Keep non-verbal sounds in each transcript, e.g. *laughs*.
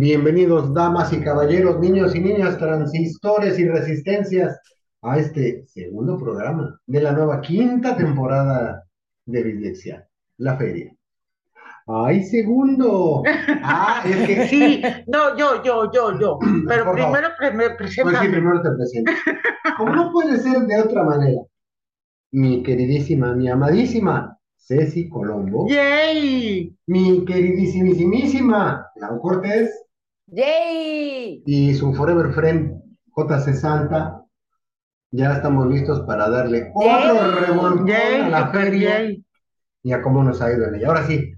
Bienvenidos, damas y caballeros, niños y niñas, transistores y resistencias, a este segundo programa de la nueva quinta temporada de Bislexia, la feria. ¡Ay, segundo! Ah, es que... *laughs* Sí, no, yo, yo, yo, yo. *clears throat* Pero Por primero me Pues presenta. sí, primero te presento. Como no puede ser de otra manera, mi queridísima, mi amadísima Ceci Colombo, ¡Yay! mi queridísimísima Lau Cortés ¡Yay! y su forever friend JC Santa. Ya estamos listos para darle otro revolcón a la feria yay! y a cómo nos ha ido en ella. Ahora sí,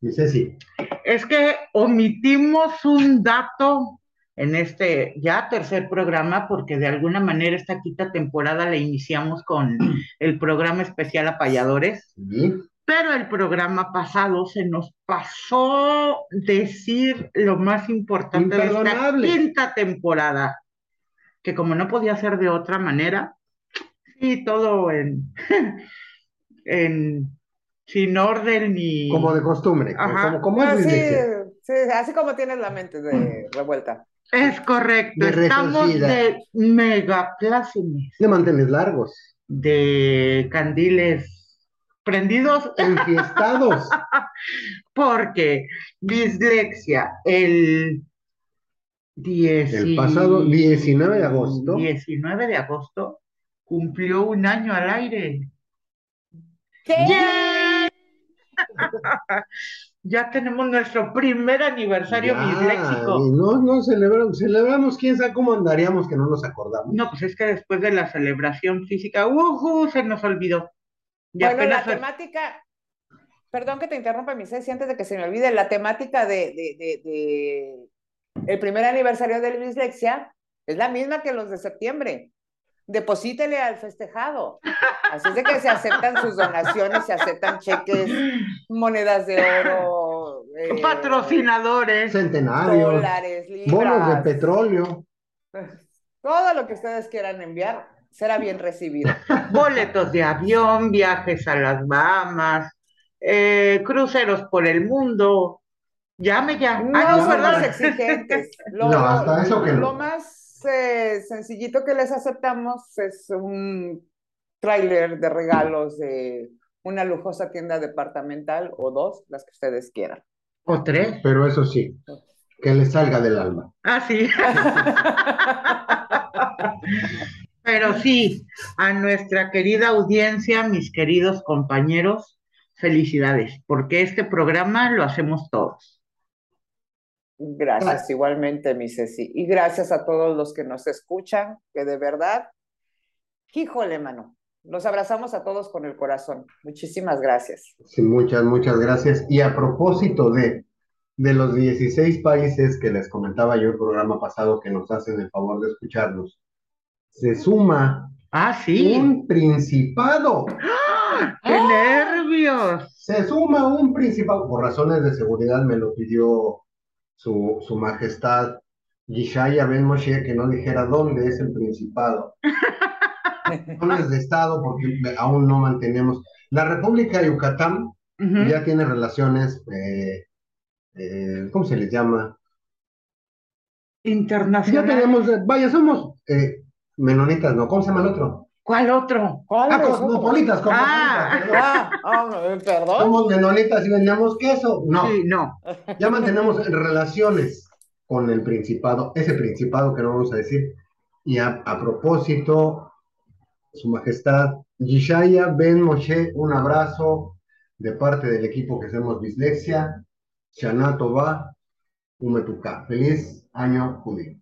mi Ceci, Es que omitimos un dato en este ya tercer programa porque de alguna manera esta quinta temporada la iniciamos con el programa especial Apayadores. ¿sí? Pero el programa pasado se nos pasó decir lo más importante de esta quinta temporada, que como no podía ser de otra manera, sí, todo en, *laughs* en sin orden ni... como de costumbre, Ajá. como, como es Ah, sí, sí, así como tienes la mente de revuelta. Es correcto, De estamos de megaplácemes, de mantener largos, de candiles prendidos, enfiestados. *laughs* porque dislexia, el 10 El pasado 19 de agosto. 19 de agosto cumplió un año al aire. ¿Qué? Ya *laughs* tenemos nuestro primer aniversario Ya, disléxico. no, no celebramos, celebramos, quién sabe cómo andaríamos que no nos acordamos. No, pues es que después de la celebración física, ¡ujú! se nos olvidó. Y Bueno, la temática, perdón que te interrumpa, mi Ceci, antes de que se me olvide, la temática de, de, de, de el primer aniversario de la dislexia es la misma que los de septiembre. Deposítele al festejado. Así es de que se aceptan sus donaciones, se aceptan cheques, monedas de oro, eh, patrocinadores. Centenarios, dólares, libras. bonos de petróleo. Todo lo que ustedes quieran enviar será bien recibido. *laughs* boletos de avión, viajes a las Bahamas, eh, cruceros por el mundo. Llame ya. No Ah, no, somos ¿verdad? exigentes. *laughs* Lo, No, hasta eso que no. lo más eh, sencillito que les aceptamos es un tráiler de regalos de una lujosa tienda departamental o dos, las que ustedes quieran. O tres. Pero eso sí, que le salga del alma. Ah, sí. *laughs* Pero sí, a nuestra querida audiencia, mis queridos compañeros, felicidades, porque este programa lo hacemos todos. Gracias, igualmente, mi Ceci. Y gracias a todos los que nos escuchan, que de verdad, híjole, mano, los abrazamos a todos con el corazón. Muchísimas gracias. Sí, muchas, muchas gracias. Y a propósito de, de los 16 países que les comentaba yo el programa pasado que nos hacen el favor de escucharnos, se suma Ah, sí. un principado. ¡Ah! ¡Qué nervios! Se suma un principado. Por razones de seguridad me lo pidió su, su majestad Yishaya Ben Moshe que no dijera dónde es el principado. Razones de Estado, porque aún no mantenemos. La República de Yucatán ya tiene relaciones, eh, eh, ¿cómo se les llama? Ya Internacional. tenemos, eh, vaya, somos eh, menonitas, ¿no? ¿Cómo se llama el otro? ¿Cuál otro? ¿Cuál Ah, cosmopolitas, cosmopolitas, Ah. perdón. Ah, ah, eh, perdón. Somos menonitas y vendemos queso. No, Sí, no. ya mantenemos relaciones con el principado, ese principado que no vamos a decir. Y a, a propósito, Su Majestad Yishaya Ben Moshe, un abrazo de parte del equipo que hacemos Dislexia, Shana Tova, Umetuka. Feliz año judío.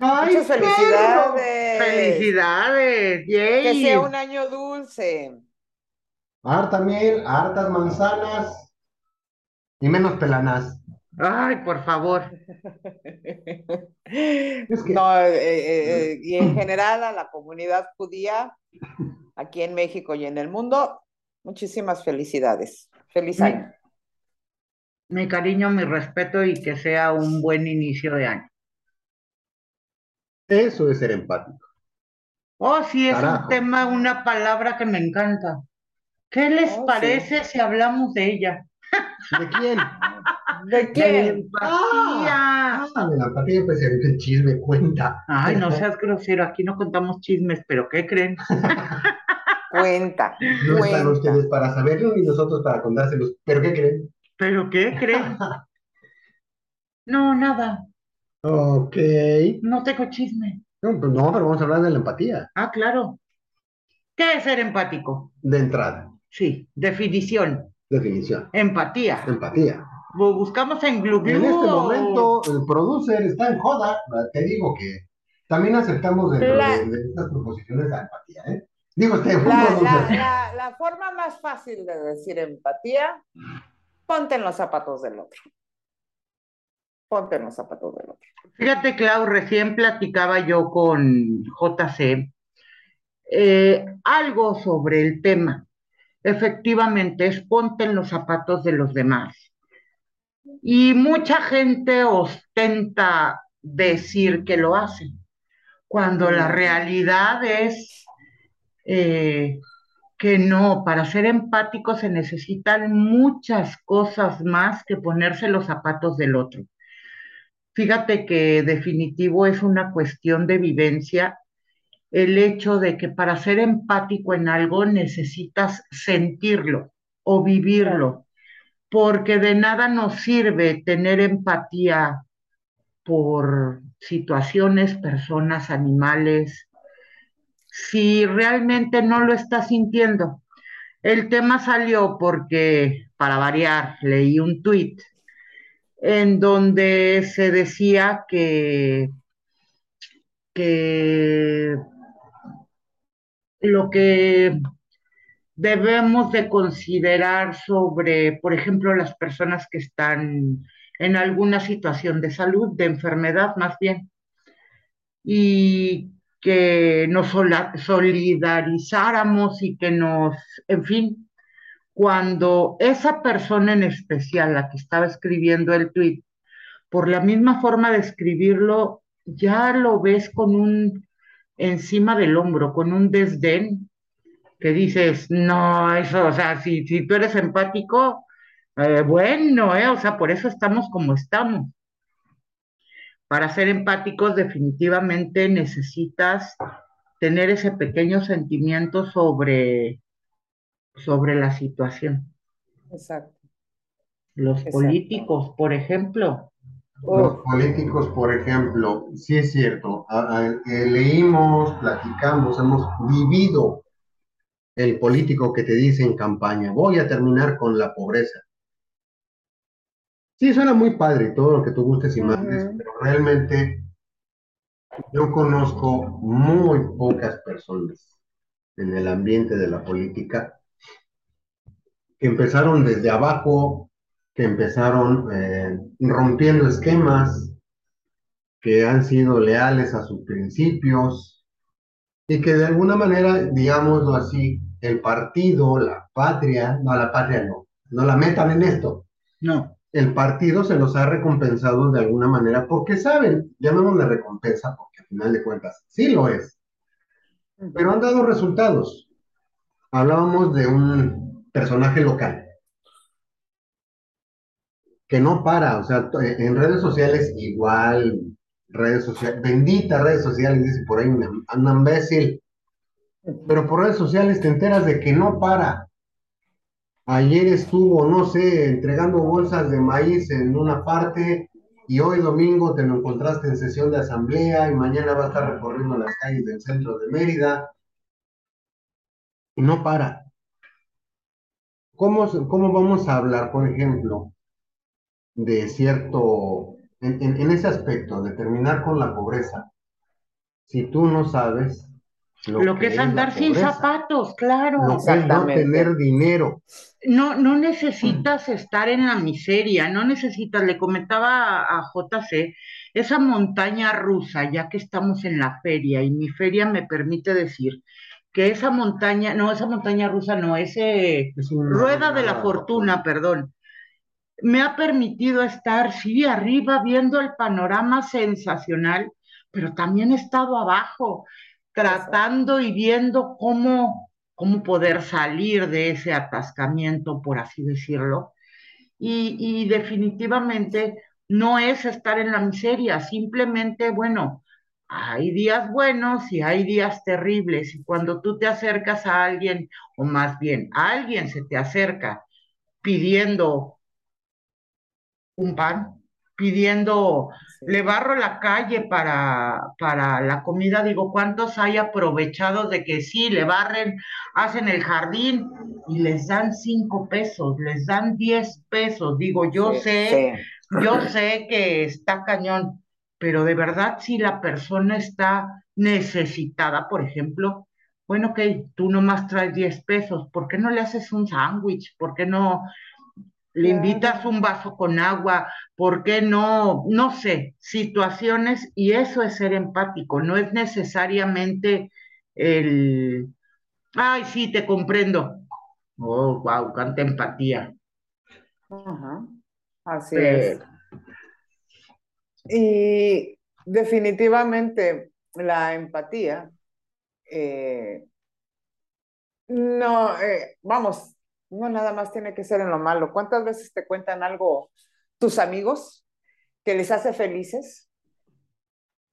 ¡Ay, Muchas felicidades. ¡Felicidades! ¡Yay! Que sea un año dulce. Harta miel, hartas manzanas y menos pelanas. Ay, por favor. *laughs* Es que- No, eh, eh, eh, y en general a la comunidad judía aquí en México y en el mundo, muchísimas felicidades. Feliz año. Mi cariño, mi respeto y que sea un buen inicio de año. Eso es ser empático. Oh, sí, es un tema, una palabra que me encanta. ¿Qué les Oh, sí. parece si hablamos de ella? ¿De quién? *laughs* ¿De quién? empatía. Ah, de la empatía, pues el chisme cuenta. Ay, no seas grosero, aquí no contamos chismes, pero ¿qué creen? *laughs* Cuenta, No están ustedes para saberlo ni nosotros para contárselos. ¿Pero qué creen? ¿Pero qué creen? *laughs* No, nada, Ok. no tengo chisme. No, pues no, pero vamos a hablar de la empatía. Ah, claro. ¿Qué es ser empático? De entrada, Sí, definición, definición. empatía. Empatía. Lo buscamos en Google. En este momento, el producer está en joda. Te digo que también aceptamos dentro La- de, de estas proposiciones la empatía, ¿eh? Digo, este, la, la forma más fácil de decir empatía, ponte en los zapatos del otro. Ponte los zapatos del otro. Fíjate, Clau, recién platicaba yo con JC eh, algo sobre el tema. Efectivamente, es ponte los zapatos de los demás. Y mucha gente ostenta decir que lo hace, cuando la realidad es eh, que no, para ser empático se necesitan muchas cosas más que ponerse los zapatos del otro. Fíjate que definitivo es una cuestión de vivencia el hecho de que para ser empático en algo necesitas sentirlo o vivirlo, porque de nada nos sirve tener empatía por situaciones, personas, animales, si realmente no lo estás sintiendo. El tema salió porque, para variar, leí un tuit en donde se decía que, que lo que debemos de considerar sobre, por ejemplo, las personas que están en alguna situación de salud, de enfermedad más bien, y que nos solidarizáramos y que nos, en fin, cuando esa persona en especial, la que estaba escribiendo el tweet, por la misma forma de escribirlo, ya lo ves con un encima del hombro, con un desdén, que dices, no, eso, o sea, si, si tú eres empático, eh, bueno, eh, o sea, por eso estamos como estamos. Para ser empáticos definitivamente necesitas tener ese pequeño sentimiento sobre, sobre la situación. Exacto. Los Exacto. políticos, por ejemplo, Los Oh, políticos, por ejemplo, sí es cierto, a- a- eh, leímos, platicamos, hemos vivido el político que te dice en campaña, voy a terminar con la pobreza. Sí, suena muy padre todo lo que tú gustes y mandes, pero realmente yo conozco muy pocas personas en el ambiente de la política que empezaron desde abajo, que empezaron eh, rompiendo esquemas, que han sido leales a sus principios y que de alguna manera, digámoslo así, el partido, la patria, no, la patria no, no la metan en esto. no, El partido se los ha recompensado de alguna manera porque saben, llamémosle recompensa porque al final de cuentas sí lo es, pero han dado resultados. Hablábamos de un personaje local que no para, o sea, t- en redes sociales igual, redes sociales, benditas redes sociales, dice por ahí una imbécil, pero por redes sociales te enteras de que no para. Ayer estuvo, no sé, entregando bolsas de maíz en una parte y hoy domingo te lo encontraste en sesión de asamblea y mañana va a estar recorriendo las calles del centro de Mérida y no para. ¿Cómo, cómo vamos a hablar, por ejemplo, de cierto, en, en- en ese aspecto, de terminar con la pobreza, si tú no sabes lo que es andar sin pobreza, zapatos, claro. lo que es no Exactamente. tener dinero? No, no necesitas estar en la miseria, no necesitas, le comentaba a, a JC, esa montaña rusa, ya que estamos en la feria, y mi feria me permite decir que esa montaña, no, esa montaña rusa no, ese Es una- rueda de la una- fortuna, perdón, me ha permitido estar, sí, arriba, viendo el panorama sensacional, pero también he estado abajo, tratando y viendo cómo, cómo poder salir de ese atascamiento, por así decirlo. y, y definitivamente no es estar en la miseria, simplemente, bueno, hay días buenos y hay días terribles. Y cuando tú te acercas a alguien, o más bien, alguien se te acerca pidiendo un pan, pidiendo, le barro la calle para, para la comida, digo, ¿cuántos hay aprovechados de que sí, le barren, hacen el jardín y les dan cinco pesos, les dan diez pesos? Digo, yo sé, yo sé que está cañón, pero de verdad si la persona está necesitada, por ejemplo, bueno, ok, tú nomás traes 10 pesos, ¿por qué no le haces un sándwich? ¿Por qué no le invitas un vaso con agua? ¿Por qué no? No sé, situaciones, y eso es ser empático, no es necesariamente el, ay, sí, te comprendo. Oh, wow, canta empatía. Ajá. Así es. Y definitivamente la empatía, eh, no, eh, vamos, no nada más tiene que ser en lo malo. ¿Cuántas veces te cuentan algo tus amigos que les hace felices?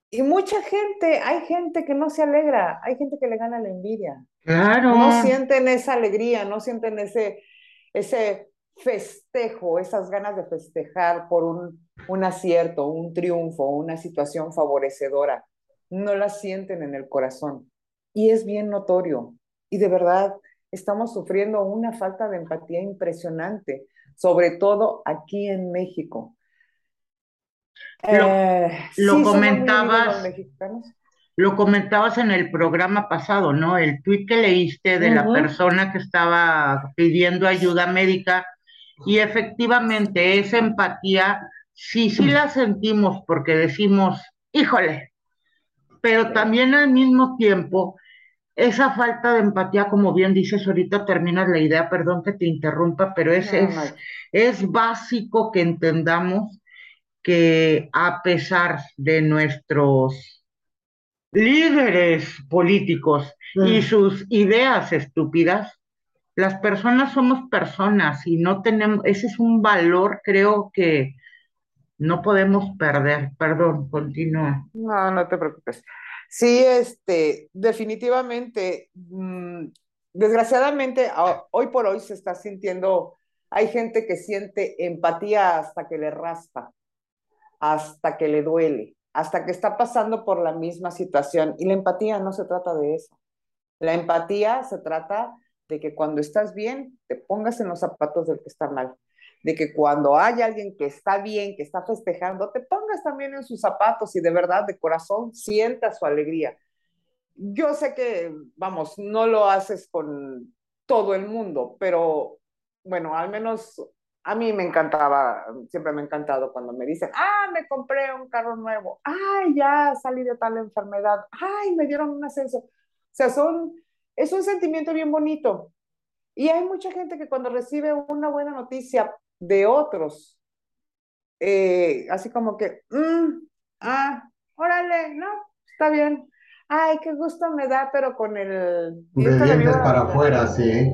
Y mucha gente, hay gente que no se alegra, hay gente que le gana la envidia. Claro. No sienten esa alegría, no sienten ese, ese festejo, esas ganas de festejar por un, un acierto, un triunfo, una situación favorecedora. No las sienten en el corazón. Y es bien notorio. Y de verdad, estamos sufriendo una falta de empatía impresionante, sobre todo aquí en México. Lo, eh, lo comentabas. Lo comentabas en el programa pasado, ¿no? El tuit que leíste de la persona que estaba pidiendo ayuda médica y efectivamente esa empatía, sí, sí la sentimos porque decimos, híjole, pero también al mismo tiempo, esa falta de empatía, como bien dices, ahorita terminas la idea, perdón que te interrumpa, pero es, es, es básico que entendamos que a pesar de nuestros líderes políticos y sus ideas estúpidas, las personas somos personas y no tenemos, ese es un valor, creo que no podemos perder. Perdón, continúa. No, no te preocupes. Sí, este, definitivamente, mm, desgraciadamente, hoy por hoy se está sintiendo, hay gente que siente empatía hasta que le raspa, hasta que le duele, hasta que está pasando por la misma situación. Y la empatía no se trata de eso. La empatía se trata de que cuando estás bien, te pongas en los zapatos del que está mal, de que cuando hay alguien que está bien, que está festejando, te pongas también en sus zapatos y de verdad, de corazón, sientas su alegría. Yo sé que, vamos, no lo haces con todo el mundo, pero bueno, al menos a mí me encantaba, siempre me ha encantado cuando me dicen, ah, me compré un carro nuevo, ay, ya salí de tal enfermedad, ay, me dieron un ascenso. O sea, son es un sentimiento bien bonito. Y hay mucha gente que cuando recibe una buena noticia de otros, eh, así como que, mm, ah, órale, no, está bien. Ay, qué gusto me da, pero con el... De para afuera, sí.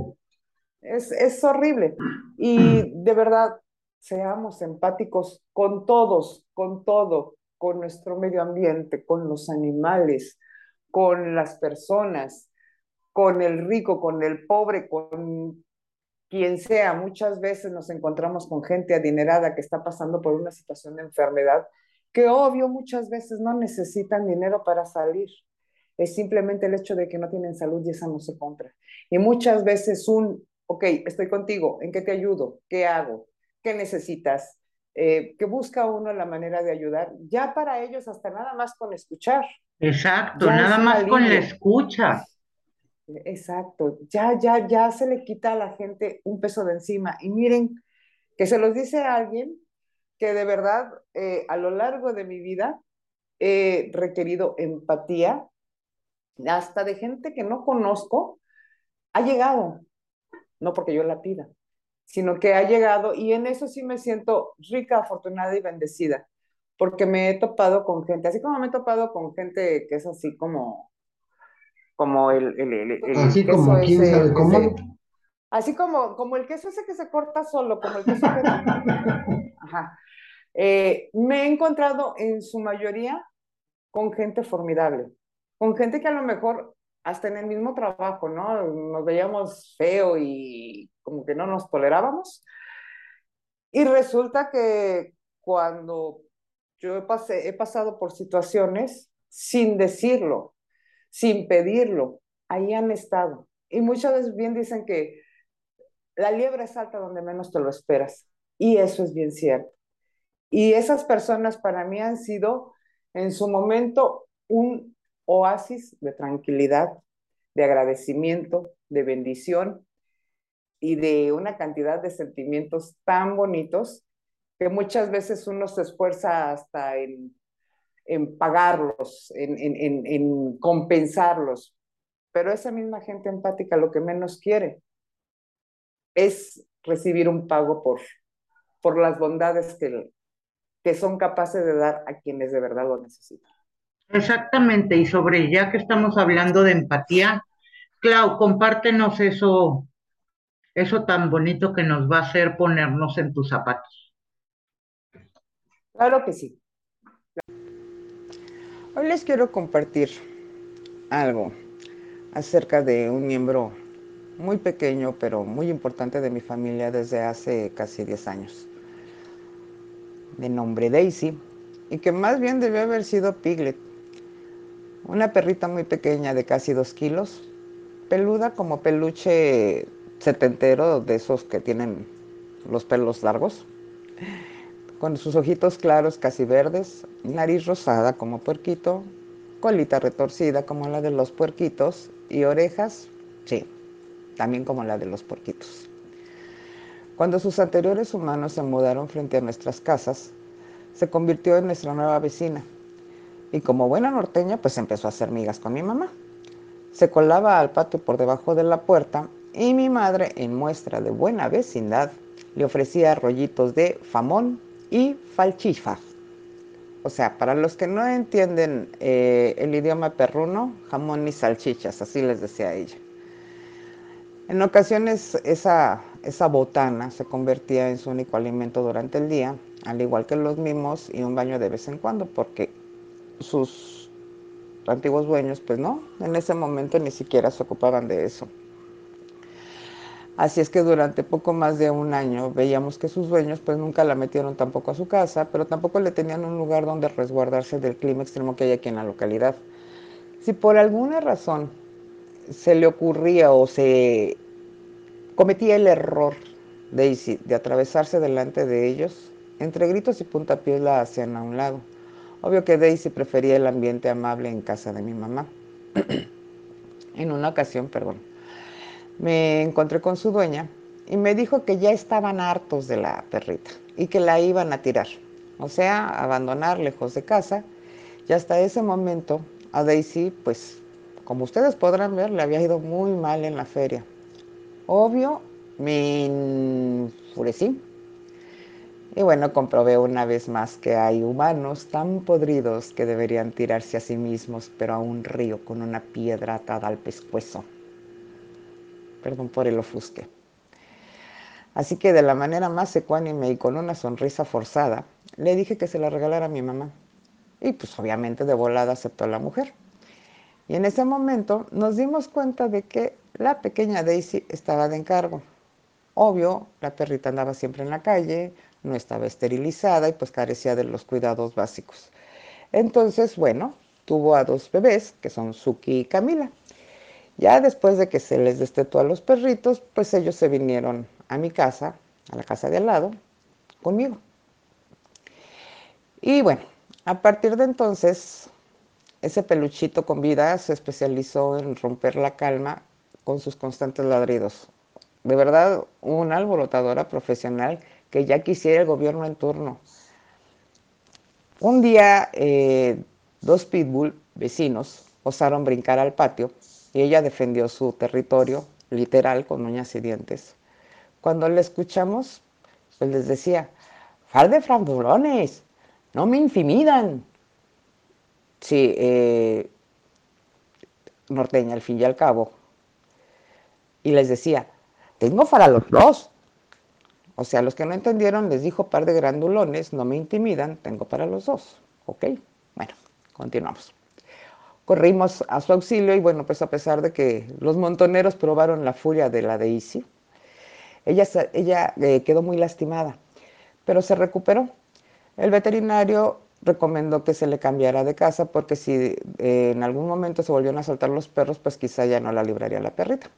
Es, es horrible. Y de verdad, seamos empáticos con todos, con todo, con nuestro medio ambiente, con los animales, con las personas con el rico, con el pobre, con quien sea. Muchas veces nos encontramos con gente adinerada que está pasando por una situación de enfermedad, que obvio muchas veces no necesitan dinero para salir. Es simplemente el hecho de que no tienen salud y esa no se compra. Y muchas veces un, ok, estoy contigo, ¿en qué te ayudo? ¿Qué hago? ¿Qué necesitas? Eh, que busca uno la manera de ayudar, ya para ellos hasta nada más con escuchar. Exacto, nada más con la escucha. Exacto, ya, ya, ya se le quita a la gente un peso de encima. Y miren, que se los dice a alguien que de verdad eh, a lo largo de mi vida he requerido empatía, hasta de gente que no conozco, ha llegado, no porque yo la pida, sino que ha llegado y en eso sí me siento rica, afortunada y bendecida, porque me he topado con gente, así como me he topado con gente que es así como como el, el, Así como quién sabe cómo. Así como, como el queso ese que se corta solo, como el queso que... *laughs* Ajá. Eh, me he encontrado en su mayoría con gente formidable, con gente que a lo mejor hasta en el mismo trabajo, ¿no? Nos veíamos feo y como que no nos tolerábamos. Y resulta que cuando yo he, he pasado por situaciones sin decirlo, sin pedirlo, ahí han estado. Y muchas veces bien dicen que la liebre salta donde menos te lo esperas. Y eso es bien cierto. Y esas personas para mí han sido en su momento un oasis de tranquilidad, de agradecimiento, de bendición y de una cantidad de sentimientos tan bonitos que muchas veces uno se esfuerza hasta en, pagarlos, en, compensarlos. Pero esa misma gente empática lo que menos quiere es recibir un pago por, por las bondades que, que son capaces de dar a quienes de verdad lo necesitan. Exactamente, y sobre ya que estamos hablando de empatía, Clau, compártenos eso, eso tan bonito que nos va a hacer ponernos en tus zapatos. Claro que sí. Hoy les quiero compartir algo acerca de un miembro muy pequeño, pero muy importante de mi familia desde hace casi 10 años, de nombre Daisy, y que más bien debió haber sido Piglet, una perrita muy pequeña de casi 2 kilos, peluda como peluche setentero de esos que tienen los pelos largos, con sus ojitos claros casi verdes, nariz rosada como puerquito, colita retorcida como la de los puerquitos y orejas, sí, también como la de los porquitos. Cuando sus anteriores humanos se mudaron frente a nuestras casas, se convirtió en nuestra nueva vecina. Y como buena norteña, pues empezó a hacer migas con mi mamá. Se colaba al patio por debajo de la puerta y mi madre, en muestra de buena vecindad, le ofrecía rollitos de famón y falchifa. O sea, para los que no entienden eh, el idioma perruno, jamón y salchichas, así les decía ella. En ocasiones esa, esa botana se convertía en su único alimento durante el día, al igual que los mimos y un baño de vez en cuando, porque sus antiguos dueños, pues no, en ese momento ni siquiera se ocupaban de eso. Así es que durante poco más de un año veíamos que sus dueños pues nunca la metieron tampoco a su casa, pero tampoco le tenían un lugar donde resguardarse del clima extremo que hay aquí en la localidad. Si por alguna razón se le ocurría o se cometía el error Daisy de atravesarse delante de ellos, entre gritos y puntapiés la hacían a un lado. Obvio que Daisy prefería el ambiente amable en casa de mi mamá. *clears throat* en una ocasión, perdón, me encontré con su dueña y me dijo que ya estaban hartos de la perrita y que la iban a tirar, o sea, abandonar lejos de casa. Y hasta ese momento a Daisy, pues como ustedes podrán ver, le había ido muy mal en la feria. Obvio, me enfurecí. Y bueno, comprobé una vez más que hay humanos tan podridos que deberían tirarse a sí mismos, pero a un río con una piedra atada al pescuezo. Perdón por el ofusque. Así que de la manera más ecuánime y con una sonrisa forzada, le dije que se la regalara a mi mamá. Y pues obviamente de volada aceptó la mujer. Y en ese momento nos dimos cuenta de que la pequeña Daisy estaba de encargo. Obvio, la perrita andaba siempre en la calle, no estaba esterilizada y pues carecía de los cuidados básicos. Entonces, bueno, tuvo a dos bebés, que son Suki y Camila. Ya después de que se les destetó a los perritos, pues ellos se vinieron a mi casa, a la casa de al lado, conmigo. Y bueno, a partir de entonces ese peluchito con vida se especializó en romper la calma con sus constantes ladridos. De verdad, una alborotadora profesional que ya quisiera el gobierno en turno. Un día, eh, dos pitbull vecinos osaron brincar al patio y ella defendió su territorio, literal, con uñas y dientes. Cuando le escuchamos, pues les decía, far de frandulones, no me infimidan. Sí, eh, norteña al fin y al cabo. Y les decía, tengo para los dos. O sea, los que no entendieron les dijo par de grandulones, no me intimidan, tengo para los dos. ¿Ok? Bueno, continuamos. Corrimos a su auxilio y bueno, pues a pesar de que los montoneros probaron la furia de la Daisy, ella, ella eh, quedó muy lastimada, pero se recuperó. El veterinario recomendó que se le cambiara de casa porque si eh, en algún momento se volvieron a saltar los perros, pues quizá ya no la libraría la perrita.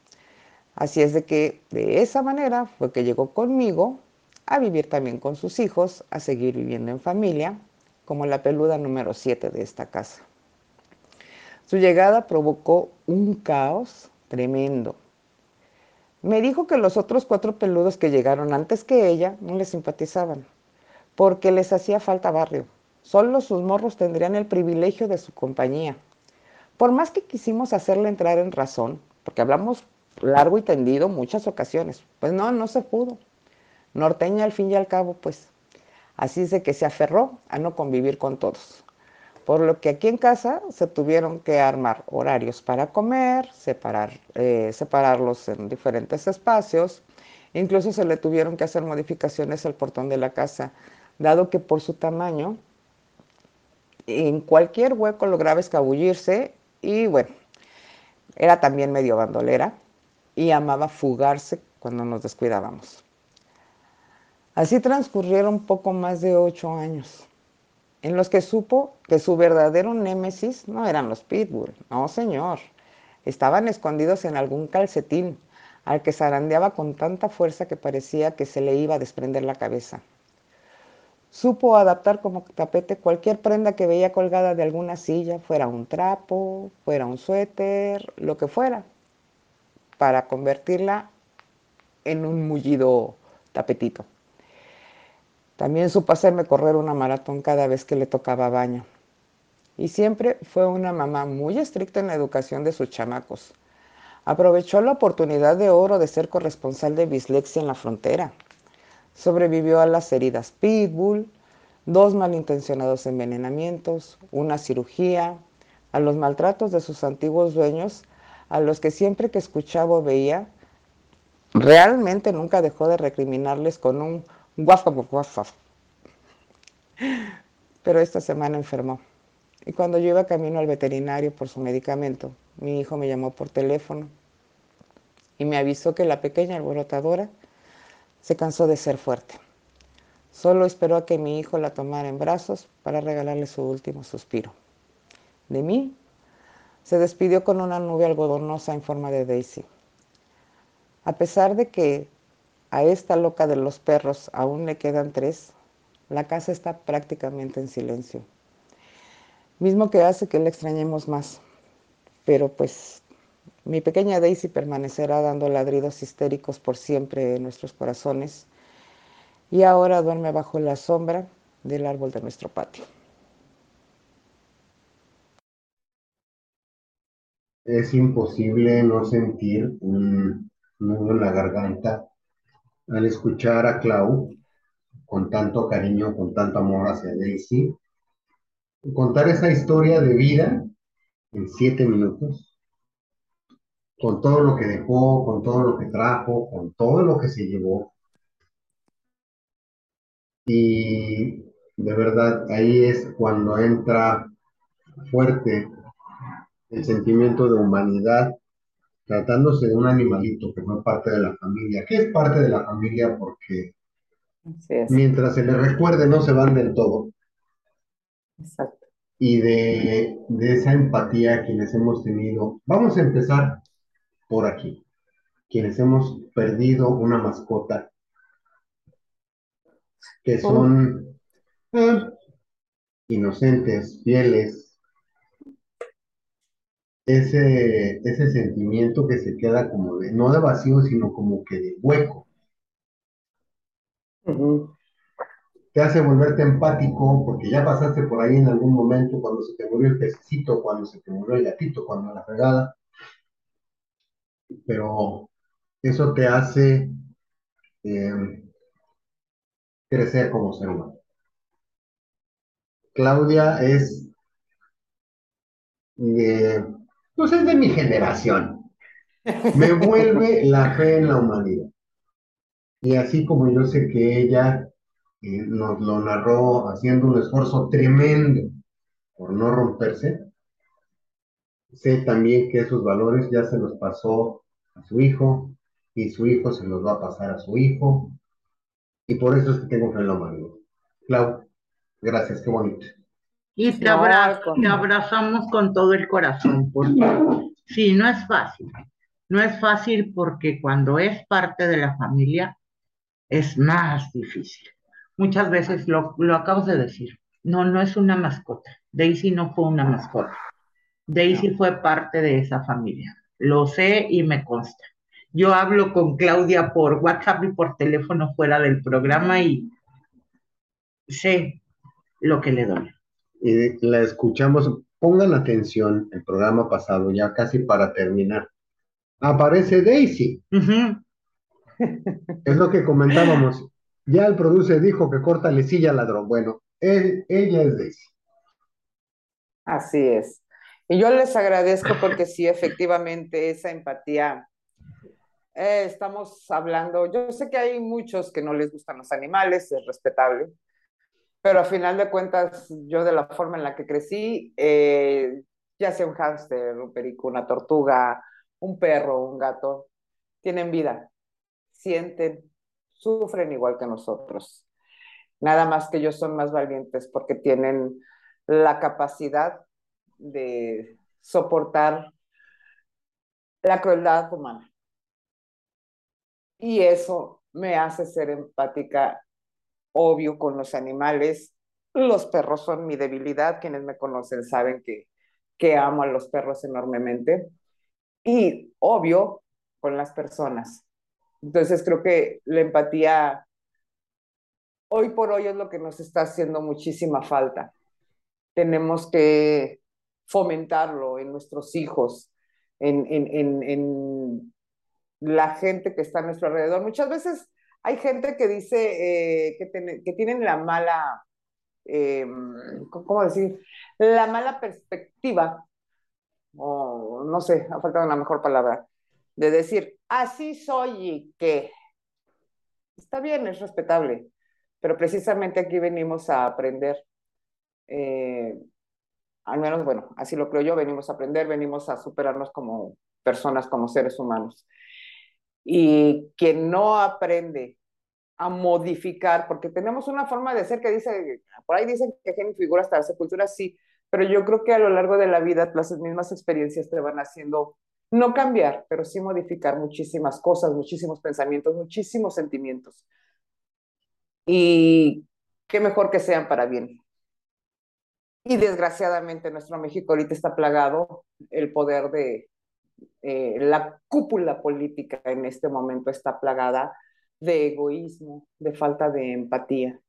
Así es de que de esa manera fue que llegó conmigo a vivir también con sus hijos, a seguir viviendo en familia, como la peluda número 7 de esta casa. Su llegada provocó un caos tremendo. Me dijo que los otros cuatro peludos que llegaron antes que ella no le simpatizaban, porque les hacía falta barrio. Solo sus morros tendrían el privilegio de su compañía. Por más que quisimos hacerle entrar en razón, porque hablamos largo y tendido muchas ocasiones, pues no, no se pudo. Norteña al fin y al cabo, pues. Así es de que se aferró a no convivir con todos. Por lo que aquí en casa se tuvieron que armar horarios para comer, separar, eh, separarlos en diferentes espacios. Incluso se le tuvieron que hacer modificaciones al portón de la casa, dado que por su tamaño, en cualquier hueco lograba escabullirse y bueno, era también medio bandolera y amaba fugarse cuando nos descuidábamos. Así transcurrieron poco más de ocho años en los que supo que su verdadero némesis no eran los pitbull, no señor, estaban escondidos en algún calcetín al que zarandeaba con tanta fuerza que parecía que se le iba a desprender la cabeza. Supo adaptar como tapete cualquier prenda que veía colgada de alguna silla, fuera un trapo, fuera un suéter, lo que fuera, para convertirla en un mullido tapetito. También supo hacerme correr una maratón cada vez que le tocaba baño. Y siempre fue una mamá muy estricta en la educación de sus chamacos. Aprovechó la oportunidad de oro de ser corresponsal de bislexia en la frontera. Sobrevivió a las heridas pitbull, dos malintencionados envenenamientos, una cirugía, a los maltratos de sus antiguos dueños, a los que siempre que escuchaba o veía, realmente nunca dejó de recriminarles con un pero esta semana enfermó. Y cuando yo iba camino al veterinario por su medicamento, mi hijo me llamó por teléfono y me avisó que la pequeña alborotadora se cansó de ser fuerte. Solo esperó a que mi hijo la tomara en brazos para regalarle su último suspiro. De mí, se despidió con una nube algodonosa en forma de Daisy. A pesar de que a esta loca de los perros aún le quedan tres. La casa está prácticamente en silencio. Mismo que hace que la extrañemos más. Pero pues mi pequeña Daisy permanecerá dando ladridos histéricos por siempre en nuestros corazones y ahora duerme bajo la sombra del árbol de nuestro patio. Es imposible no sentir un nudo en la garganta al escuchar a Clau con tanto cariño, con tanto amor hacia Daisy, contar esa historia de vida en siete minutos, con todo lo que dejó, con todo lo que trajo, con todo lo que se llevó. Y de verdad, ahí es cuando entra fuerte el sentimiento de humanidad tratándose de un animalito que no es parte de la familia, que es parte de la familia porque mientras se le recuerde no se van del todo. Exacto. Y de, de esa empatía quienes hemos tenido, vamos a empezar por aquí, quienes hemos perdido una mascota, que son eh, inocentes, fieles, ese, ese sentimiento que se queda como de, no de vacío, sino como que de hueco. Te hace volverte empático porque ya pasaste por ahí en algún momento cuando se te murió el pececito, cuando se te murió el gatito, cuando la fregada. Pero eso te hace em, crecer como ser humano. Claudia es pues es de mi generación. Me vuelve la fe en la humanidad. Y así como yo sé que ella eh, nos lo narró haciendo un esfuerzo tremendo por no romperse, sé también que esos valores ya se los pasó a su hijo y su hijo se los va a pasar a su hijo. Y por eso es que tengo fe en lo malo. Clau, gracias, qué bonito. Y te, te abrazamos con todo el corazón, porque sí, no es fácil. No es fácil porque cuando es parte de la familia es más difícil. Muchas veces lo, lo acabas de decir. No, no es una mascota. Daisy no fue una mascota. Daisy fue parte de esa familia. Lo sé y me consta. Yo hablo con Claudia por WhatsApp y por teléfono fuera del programa y sé lo que le doy. Y la escuchamos, pongan atención, el programa pasado, ya casi para terminar. Aparece Daisy. *laughs* Es lo que comentábamos. Ya el produce dijo que corta silla ladrón. Bueno, él, ella es Daisy. Así es. Y yo les agradezco porque sí, *laughs* efectivamente, esa empatía. Eh, estamos hablando, yo sé que hay muchos que no les gustan los animales, es respetable, pero a final de cuentas, yo de la forma en la que crecí, eh, ya sea un hámster, un perico, una tortuga, un perro, un gato, tienen vida, sienten, sufren igual que nosotros. Nada más que ellos son más valientes porque tienen la capacidad de soportar la crueldad humana. Y eso me hace ser empática, obvio, con los animales. Los perros son mi debilidad. Quienes me conocen saben que, que amo a los perros enormemente. Y obvio, con las personas. Entonces creo que la empatía hoy por hoy es lo que nos está haciendo muchísima falta. Tenemos que fomentarlo en nuestros hijos, en, en, en, la gente que está a nuestro alrededor. Muchas veces hay gente que dice eh, que, tienen la mala, eh, ¿cómo decir? La mala perspectiva, o no sé, ha faltado una mejor palabra, de decir, así soy y que está bien, es respetable, pero precisamente aquí venimos a aprender. Eh, al menos, bueno, así lo creo yo, venimos a aprender, venimos a superarnos como personas, como seres humanos. Y quien no aprende a modificar, porque tenemos una forma de ser que dice, por ahí dicen que genio figura hasta la sepultura, sí, pero yo creo que a lo largo de la vida las mismas experiencias te van haciendo no cambiar, pero sí modificar muchísimas cosas, muchísimos pensamientos, muchísimos sentimientos. Y qué mejor que sean para bien. Y desgraciadamente nuestro México ahorita está plagado, el poder de eh, la cúpula política en este momento está plagada de egoísmo, de falta de empatía,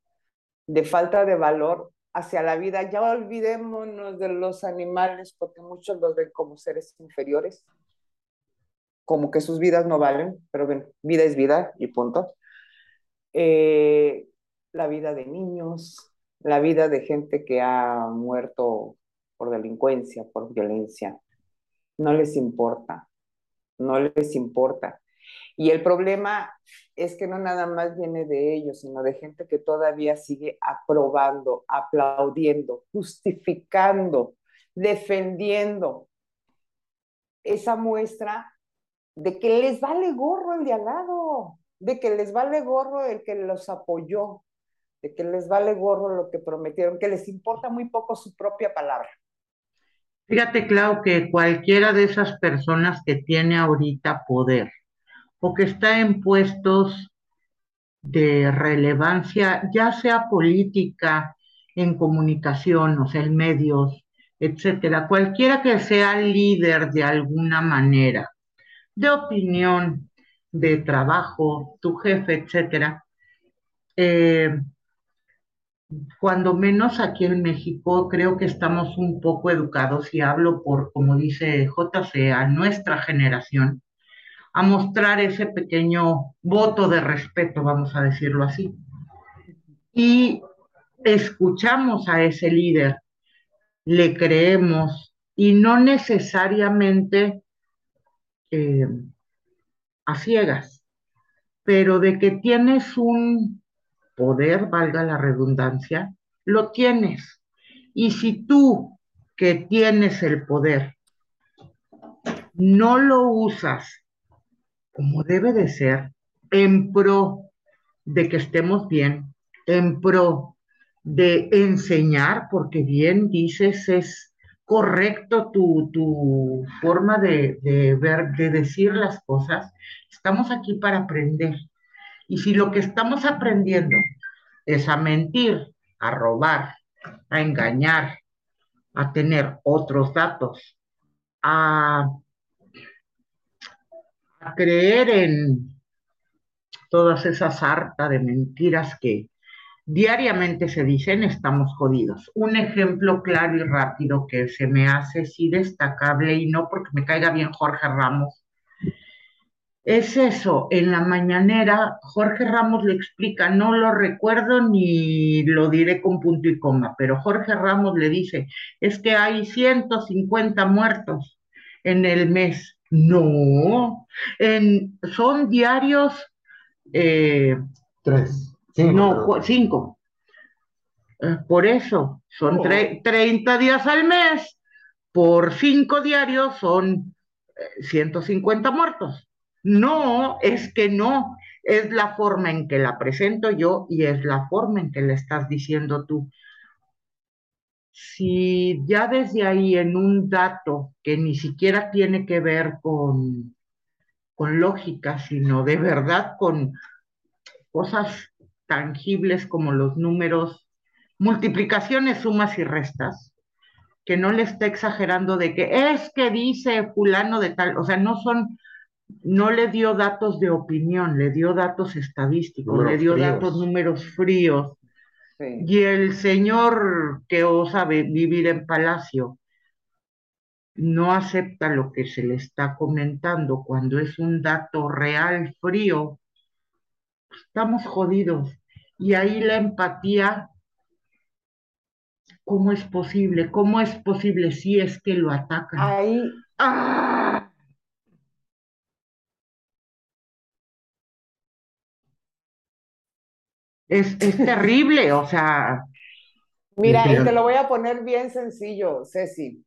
de falta de valor hacia la vida. Ya olvidémonos de los animales porque muchos los ven como seres inferiores, como que sus vidas no valen, pero ven, vida es vida y punto. Eh, la vida de niños, la vida de gente que ha muerto por delincuencia, por violencia. No les importa, no les importa. Y el problema es que no nada más viene de ellos, sino de gente que todavía sigue aprobando, aplaudiendo, justificando, defendiendo esa muestra de que les vale gorro el de al lado, de que les vale gorro el que los apoyó, de que les vale gorro lo que prometieron, que les importa muy poco su propia palabra. Fíjate, Clau, que cualquiera de esas personas que tiene ahorita poder o que está en puestos de relevancia, ya sea política, en comunicación, o sea, en medios, etcétera, cualquiera que sea líder de alguna manera, de opinión, de trabajo, tu jefe, etcétera, eh, cuando menos aquí en México, creo que estamos un poco educados, y hablo por, como dice JC, a nuestra generación, a mostrar ese pequeño voto de respeto, vamos a decirlo así. Y escuchamos a ese líder, le creemos y no necesariamente eh, a ciegas, pero de que tienes un poder, valga la redundancia, lo tienes. Y si tú que tienes el poder no lo usas como debe de ser, en pro de que estemos bien, en pro de enseñar, porque bien dices, es correcto tu, tu forma de, de ver, de decir las cosas. Estamos aquí para aprender. Y si lo que estamos aprendiendo es a mentir, a robar, a engañar, a tener otros datos, a, creer en todas esas hartas de mentiras que diariamente se dicen, estamos jodidos. Un ejemplo claro y rápido que se me hace sí destacable y no porque me caiga bien Jorge Ramos, es eso, en la mañanera Jorge Ramos le explica, no lo recuerdo ni lo diré con punto y coma, pero Jorge Ramos le dice, es que hay 150 muertos en el mes. No, en, son diarios... Eh, Tres. Cinco, no, cinco. Eh, por eso, son oh. 30 días al mes, por cinco diarios son 150 eh, muertos. No, es que no, es la forma en que la presento yo y es la forma en que le estás diciendo tú. Si ya desde ahí en un dato que ni siquiera tiene que ver con, con lógica, sino de verdad con cosas tangibles como los números, multiplicaciones, sumas y restas, que no le está exagerando de que es que dice fulano de tal, o sea, no son no le dio datos de opinión, le dio datos estadísticos, le dio datos números fríos. Y el señor que osa vivir en palacio no acepta lo que se le está comentando cuando es un dato real frío. Estamos jodidos. Y ahí la empatía, ¿cómo es posible? ¿Cómo es posible si es que lo atacan? Ahí. ¡Ah! Es, terrible, o sea. Mira, y te lo voy a poner bien sencillo, Ceci.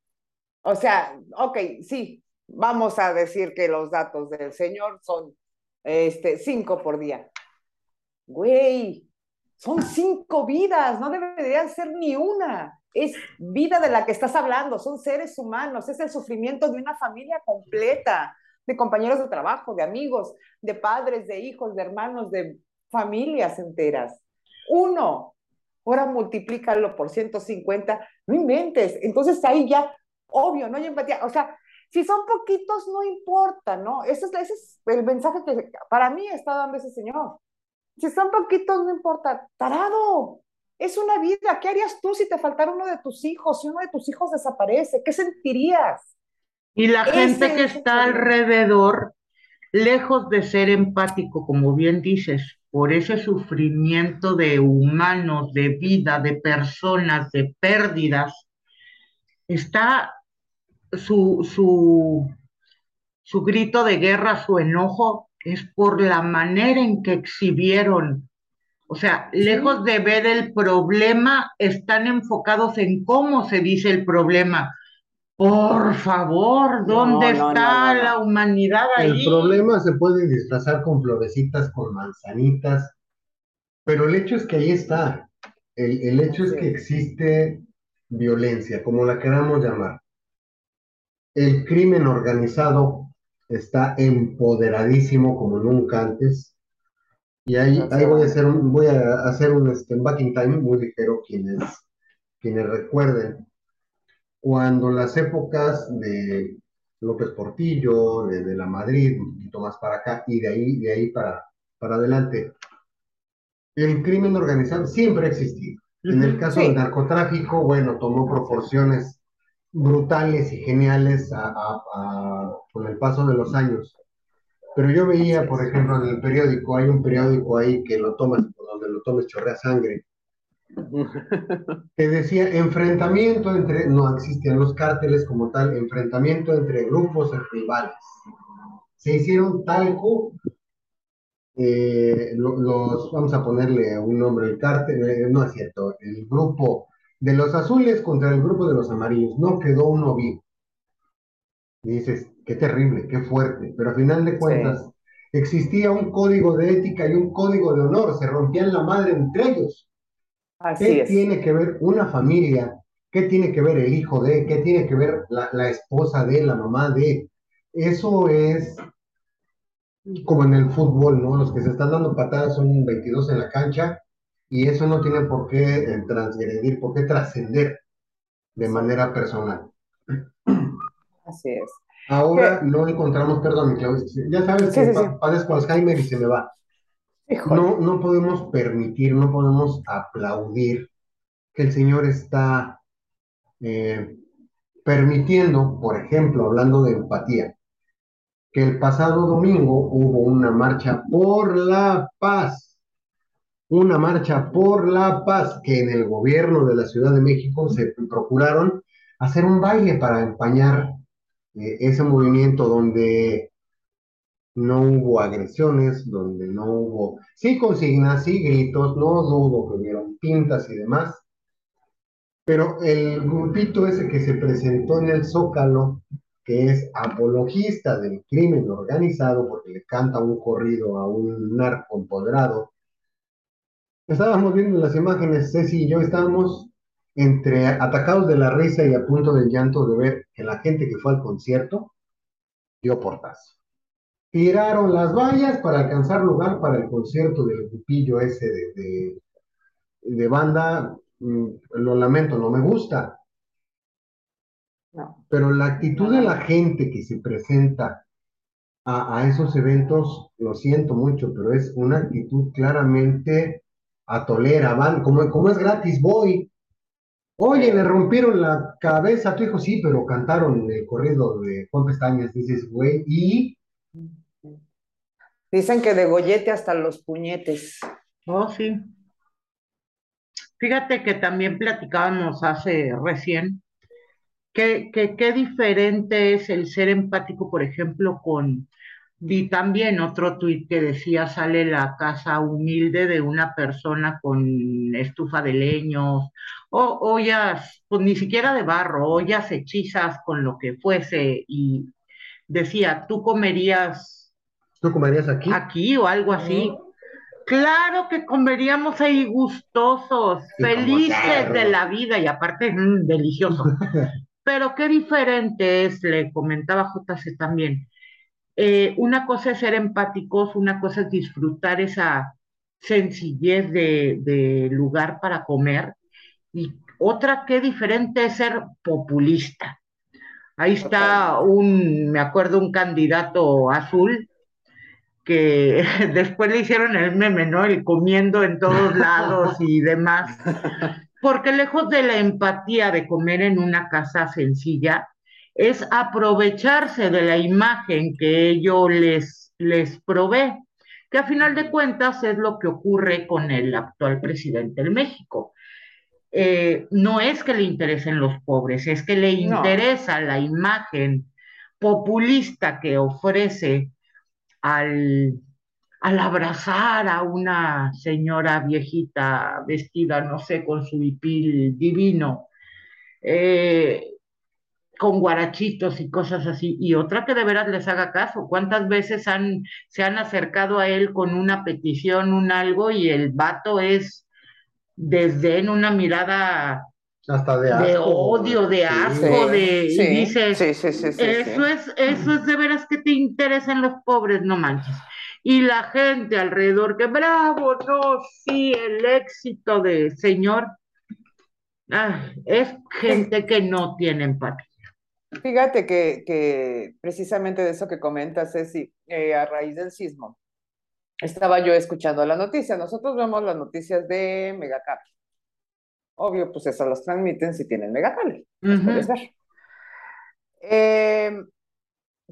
O sea, ok, sí, vamos a decir que los datos del señor son este, cinco por día. Güey, son cinco vidas, no deberían ser ni una. Es vida de la que estás hablando, son seres humanos, es el sufrimiento de una familia completa, de compañeros de trabajo, de amigos, de padres, de hijos, de hermanos, de familias enteras. Uno, ahora multiplícalo por 150, no inventes. Entonces ahí ya, obvio, no hay empatía. O sea, si son poquitos, no importa, ¿no? Ese es, ese es el mensaje que para mí está dando ese señor. Si son poquitos, no importa. Tarado, es una vida. ¿Qué harías tú si te faltara uno de tus hijos? Si uno de tus hijos desaparece, ¿qué sentirías? Y la gente que está alrededor, lejos de ser empático, como bien dices, por ese sufrimiento de humanos, de vida, de personas, de pérdidas, está su, su, su grito de guerra, su enojo, es por la manera en que exhibieron. O sea, lejos de ver el problema, están enfocados en cómo se dice el problema. Por favor, ¿dónde está la humanidad ahí? El problema se puede disfrazar con florecitas, con manzanitas, pero el hecho es que ahí está. El, el hecho es que existe violencia, como la queramos llamar. El crimen organizado está empoderadísimo como nunca antes. Y ahí, ahí voy a hacer un, voy a hacer un este, backing time muy ligero quienes, quienes recuerden cuando las épocas de López Portillo, de, la Madrid, un poquito más para acá, y de ahí, de ahí para, para adelante, el crimen organizado siempre ha existido. En el caso del narcotráfico, bueno, tomó proporciones brutales y geniales con el paso de los años. Pero yo veía, por ejemplo, en el periódico, hay un periódico ahí que lo tomas, donde lo tomes chorrea sangre, *laughs* que decía enfrentamiento entre, no existían los cárteles como tal, enfrentamiento entre grupos rivales. Se hicieron talco eh, los, vamos a ponerle un nombre, el cártel, eh, no es cierto, el grupo de los azules contra el grupo de los amarillos, no quedó uno vivo. Y dices, qué terrible, qué fuerte, pero a final de cuentas existía un código de ética y un código de honor, se rompían la madre entre ellos. Así ¿Qué es. tiene que ver una familia? ¿Qué tiene que ver el hijo de? ¿Qué tiene que ver la, la esposa de, la mamá de? Eso es como en el fútbol, ¿no? Los que se están dando patadas son 22 en la cancha y eso no tiene por qué eh, transgredir, por qué trascender de manera personal. Así es. Ahora no encontramos, perdón, Claudia, ya sabes Sí, que sí, sí. padezco Alzheimer y se me va. No, no podemos permitir, no podemos aplaudir que el Señor está eh, permitiendo, por ejemplo, hablando de empatía, que el pasado domingo hubo una marcha por la paz, una marcha por la paz, que en el gobierno de la Ciudad de México se procuraron hacer un baile para empañar eh, ese movimiento donde no hubo agresiones, donde no hubo, sí consignas, sí gritos, no dudo que hubieron pintas y demás, pero el grupito ese que se presentó en el Zócalo, que es apologista del crimen organizado porque le canta un corrido a un narco empoderado, estábamos viendo las imágenes, Ceci y yo estábamos entre atacados de la risa y a punto del llanto de ver que la gente que fue al concierto dio portazo. Tiraron las vallas para alcanzar lugar para el concierto del grupillo ese de, de, de banda. Mm, Lo lamento, no me gusta, No. pero la actitud de la gente que se presenta a, a esos eventos, lo siento mucho, pero es una actitud claramente atolera, van, como, como es gratis, voy. Oye, le rompieron la cabeza a tu hijo, sí, pero cantaron el corrido de Juan Pestañas, dices, güey, y Dicen que de gollete hasta los puñetes. Oh, sí. Fíjate que también platicábamos hace recién que, qué diferente es el ser empático, por ejemplo, con, vi también otro tuit que decía, sale la casa humilde de una persona con estufa de leños, o ollas, pues ni siquiera de barro, ollas hechizas con lo que fuese, y decía, ¿tú comerías tú comerías aquí. aquí o algo así? Claro que comeríamos ahí gustosos, Sí, felices de la vida y aparte mm, delicioso. *laughs* Pero qué diferente es, le comentaba JC también. Eh, una cosa es ser empáticos, una cosa es disfrutar esa sencillez de, de lugar para comer y otra qué diferente es ser populista. Ahí está un, me acuerdo, un candidato azul que *laughs* después le hicieron el meme, ¿no? El comiendo en todos lados y demás. *laughs* Porque lejos de la empatía de comer en una casa sencilla, es aprovecharse de la imagen que ello les, les provee, que a final de cuentas es lo que ocurre con el actual presidente de México. Eh, no es que le interesen los pobres, es que le No. interesa la imagen populista que ofrece al, al abrazar a una señora viejita vestida, no sé, con su hipil divino, eh, con guarachitos y cosas así, y otra que de veras les haga caso. ¿Cuántas veces han, se han acercado a él con una petición, un algo, y el vato es desde en una mirada Hasta de de asco. odio, de Sí. asco, de, y sí, dices, sí, sí, sí, sí, eso sí. es, eso es de veras que te interesan los pobres, no manches. Y la gente alrededor, que bravo, no, sí, el éxito de señor. Es gente que no tiene empatía. Fíjate que, que precisamente de eso que comentas, Ceci, eh, a raíz del sismo, estaba yo escuchando las noticias. Nosotros vemos las noticias de Megacable. Obvio, pues esas las transmiten si tienen las Ujú. puedes ver. Eh,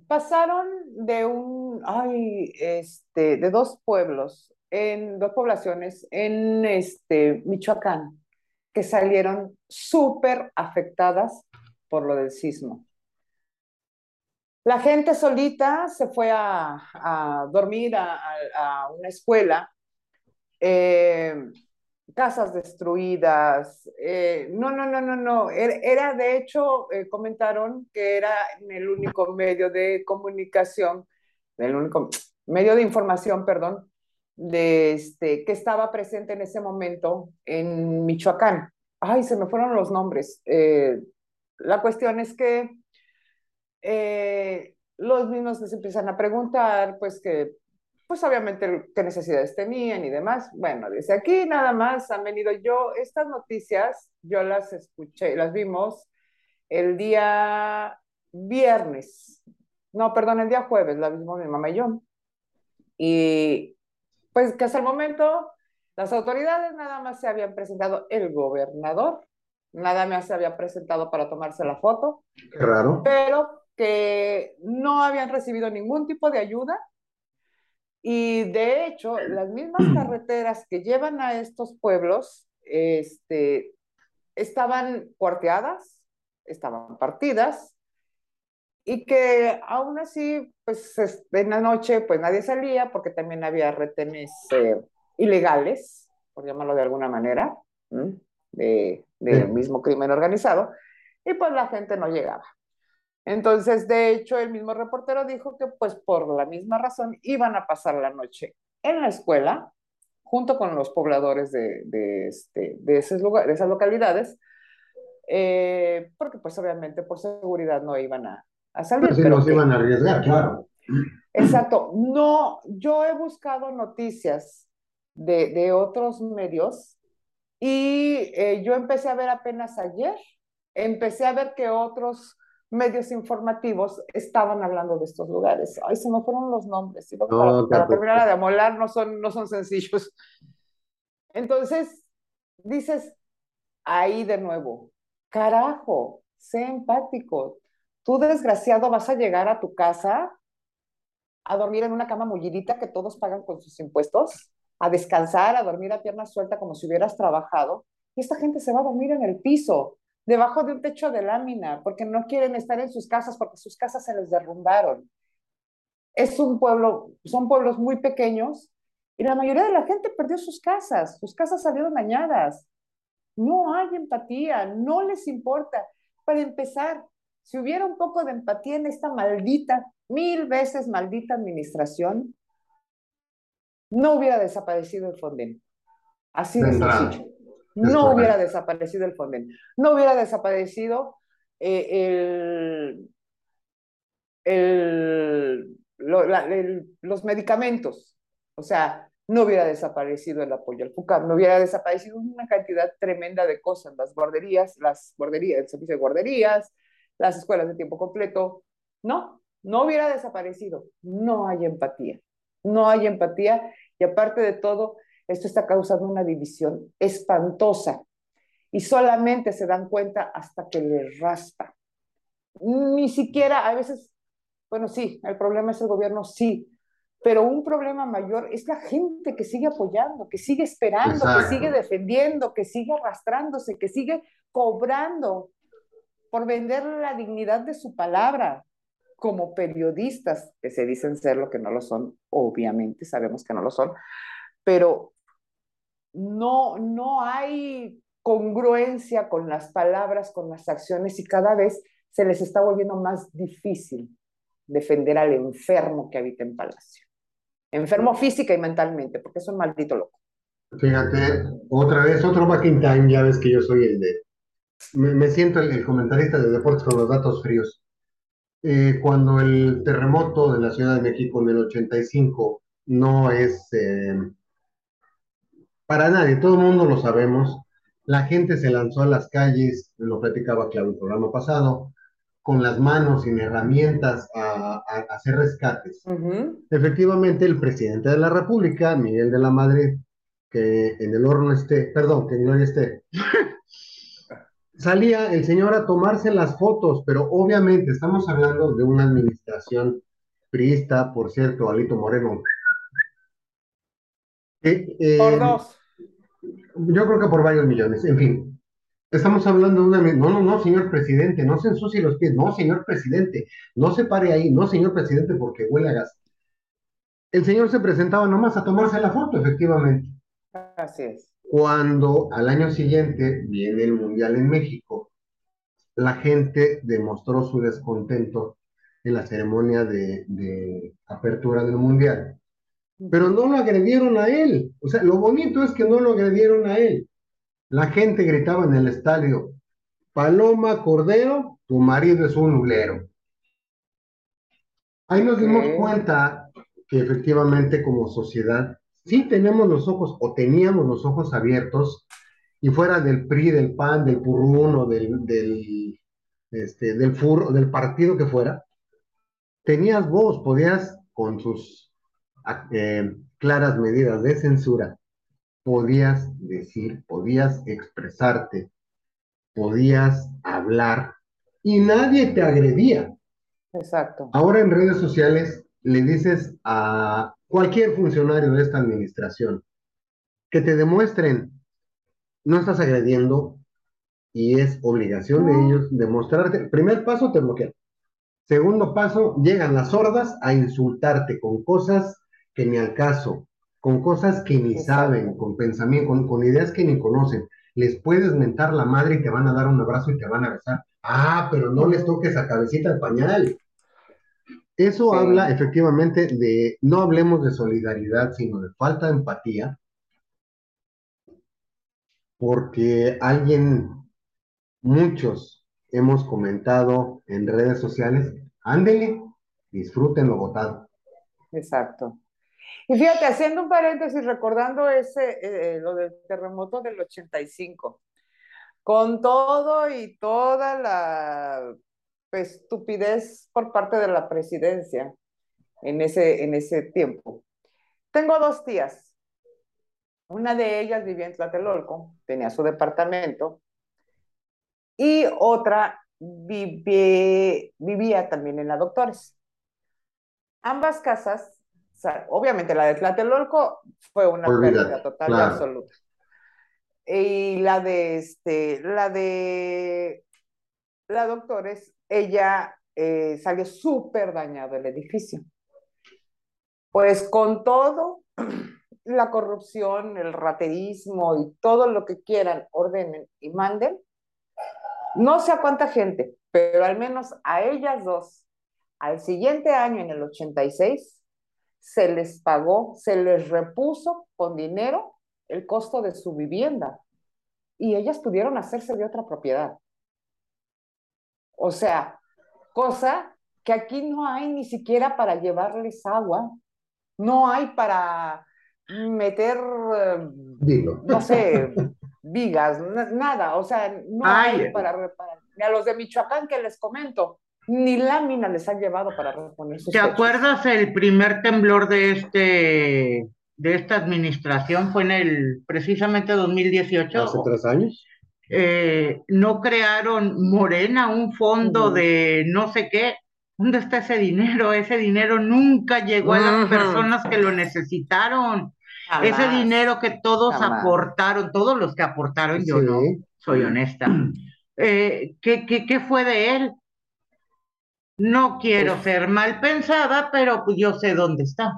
pasaron de un, ay, este, de dos pueblos, en dos poblaciones en este Michoacán, que salieron súper afectadas por lo del sismo. La gente solita se fue a, dormir a, una escuela, eh, casas destruidas. Eh, no, no, no, no, no. Era, de hecho, eh, comentaron que era el único medio de comunicación, el único medio de información, perdón, de este, que estaba presente en ese momento en Michoacán. Ay, se me fueron los nombres. la cuestión es que eh, los mismos les empiezan a preguntar, pues que, pues obviamente qué necesidades tenían y demás. Bueno, desde aquí nada más han venido yo, estas noticias, yo las escuché, las vimos el día viernes, no, perdón, el día jueves, la vimos mi mamá y yo. Y pues que hasta el momento las autoridades nada más se habían presentado el gobernador, nada más se había presentado para tomarse la foto. Qué raro. Pero que no habían recibido ningún tipo de ayuda y de hecho *clears throat* las mismas carreteras que llevan a estos pueblos este, estaban cuarteadas, estaban partidas y que aún así, pues en la noche, pues nadie salía porque también había retenes eh, ilegales, por llamarlo de alguna manera, del de mismo crimen organizado, y pues la gente no llegaba. Entonces, de hecho, el mismo reportero dijo que pues por la misma razón iban a pasar la noche en la escuela, junto con los pobladores de, de, este, de, esos lugares, de esas localidades, eh, porque pues obviamente por seguridad no iban a, a salir. Pero si no se iban a arriesgar, claro. Exacto. No, yo he buscado noticias de, de otros medios y eh, yo empecé a ver apenas ayer, empecé a ver que otros medios informativos estaban hablando de estos lugares. Ay, se me fueron los nombres. para, terminar de amolar no son, no son sencillos. Entonces, dices, ahí de nuevo, carajo, sé empático. Tú, desgraciado, vas a llegar a tu casa a dormir en una cama mullidita que todos pagan con sus impuestos, a descansar, a dormir a pierna suelta como si hubieras trabajado, y esta gente se va a dormir en el piso debajo de un techo de lámina, porque no quieren estar en sus casas, porque sus casas se les derrumbaron. Es un pueblo, son pueblos muy pequeños y la mayoría de la gente perdió sus casas, sus casas salieron dañadas. No hay empatía, no les importa. Para empezar, si hubiera un poco de empatía en esta maldita, mil veces maldita administración, no hubiera desaparecido el Fonden. Así de sencillo no hubiera desaparecido el Fonden, no hubiera desaparecido eh, los medicamentos, o sea, no hubiera desaparecido el apoyo al FUCAP, no hubiera desaparecido una cantidad tremenda de cosas, las guarderías, las guarderías, el servicio de guarderías, las escuelas de tiempo completo, no, no hubiera desaparecido, no hay empatía, no hay empatía. Y aparte de todo, esto está causando una división espantosa. Y solamente se dan cuenta hasta que les raspa. Ni siquiera, a veces, bueno, sí, el problema es el gobierno, sí, pero un problema mayor es la gente que sigue apoyando, que sigue esperando, que sigue defendiendo, que sigue arrastrándose, que sigue cobrando por vender la dignidad de su palabra. Como periodistas que se dicen ser lo que no lo son, obviamente sabemos que no lo son, pero no, no hay congruencia con las palabras, con las acciones y cada vez se les está volviendo más difícil defender al enfermo que habita en Palacio. Enfermo física y mentalmente, porque es un maldito loco. Fíjate, otra vez, otro back in time, ya ves que yo soy el de... Me, siento el, comentarista de deportes con los datos fríos. Eh, cuando el terremoto de la Ciudad de México en el 85 no es eh, para nadie, todo el mundo lo sabemos. La gente se lanzó a las calles, lo platicaba claro el programa pasado, con las manos, sin herramientas, a, hacer rescates. Efectivamente, el presidente de la República, Miguel de la Madrid, que en el horno esté, perdón, que en gloria esté, salía el señor a tomarse las fotos, pero obviamente estamos hablando de una administración priista, por cierto, Alito Moreno. Eh, por dos yo creo que por varios millones, en fin. Estamos hablando de una... No, no, no, señor presidente, no se ensucie los pies. No, señor presidente, no se pare ahí. No, señor presidente, porque huele a gas. El señor se presentaba nomás a tomarse la foto, efectivamente. Así es. Cuando al año siguiente viene el Mundial en México, la gente demostró su descontento en la ceremonia de, de apertura del Mundial. Pero no lo agredieron a él. O sea, lo bonito es que no lo agredieron a él. La gente gritaba en el estadio, Paloma Cordero, tu marido es un ulero. Ahí nos dimos cuenta que efectivamente como sociedad sí tenemos los ojos o teníamos los ojos abiertos y fuera del PRI, del PAN, del PURRUN o del, del, este, del FUR o del partido que fuera, tenías voz, podías con sus eh, claras medidas de censura, podías decir, podías expresarte, podías hablar y nadie te agredía. Exacto. Ahora en redes sociales le dices a cualquier funcionario de esta administración que te demuestren, no estás agrediendo y es obligación de ellos demostrarte. Primer paso, te bloquean. Segundo paso, llegan las hordas a insultarte con cosas que ni al caso, con cosas que ni saben, con pensamiento, con, con ideas que ni conocen. Les puedes mentar la madre y te van a dar un abrazo y te van a besar. Ah, pero no les toques a cabecita el pañal. Eso Sí. habla efectivamente de, no hablemos de solidaridad, sino de falta de empatía, porque alguien, muchos hemos comentado en redes sociales, ándele, disfruten lo votado. Exacto. Y fíjate, haciendo un paréntesis, recordando ese, eh, lo del terremoto del 85, con todo y toda la estupidez por parte de la presidencia en ese, en ese tiempo. Tengo dos tías. Una de ellas vivía en Tlatelolco, tenía su departamento, y otra vive- vivía también en la Doctores. Ambas casas, o sea, obviamente la de Tlatelolco fue una pérdida total y absoluta. Y la de este, la de la Doctores, ella eh, salió súper dañado el edificio. Pues con todo, *clears throat* la corrupción, el raterismo y todo lo que quieran, ordenen y manden, no sé a cuánta gente, pero al menos a ellas dos, al siguiente año, en el 86, se les pagó, se les repuso con dinero el costo de su vivienda y ellas pudieron hacerse de otra propiedad. O sea, cosa que aquí no hay ni siquiera para llevarles agua, no hay para meter, eh, Dilo. no sé, vigas, na- nada, o sea, no Ay. hay para reparar. Ni a los de Michoacán que les comento, ni lámina les han llevado para reponer sus ¿Te techos. acuerdas el primer temblor de este de esta administración fue en el precisamente 2018? Hace tres años. Eh, no crearon Morena un fondo de no sé qué. ¿Dónde está ese dinero? Ese dinero nunca llegó a las personas que lo necesitaron. Ese dinero que todos Jamás. aportaron, todos los que aportaron, yo no, soy honesta. Eh, ¿qué, qué, qué fue de él? No quiero Pues- ser mal pensada, pero pues yo sé dónde está.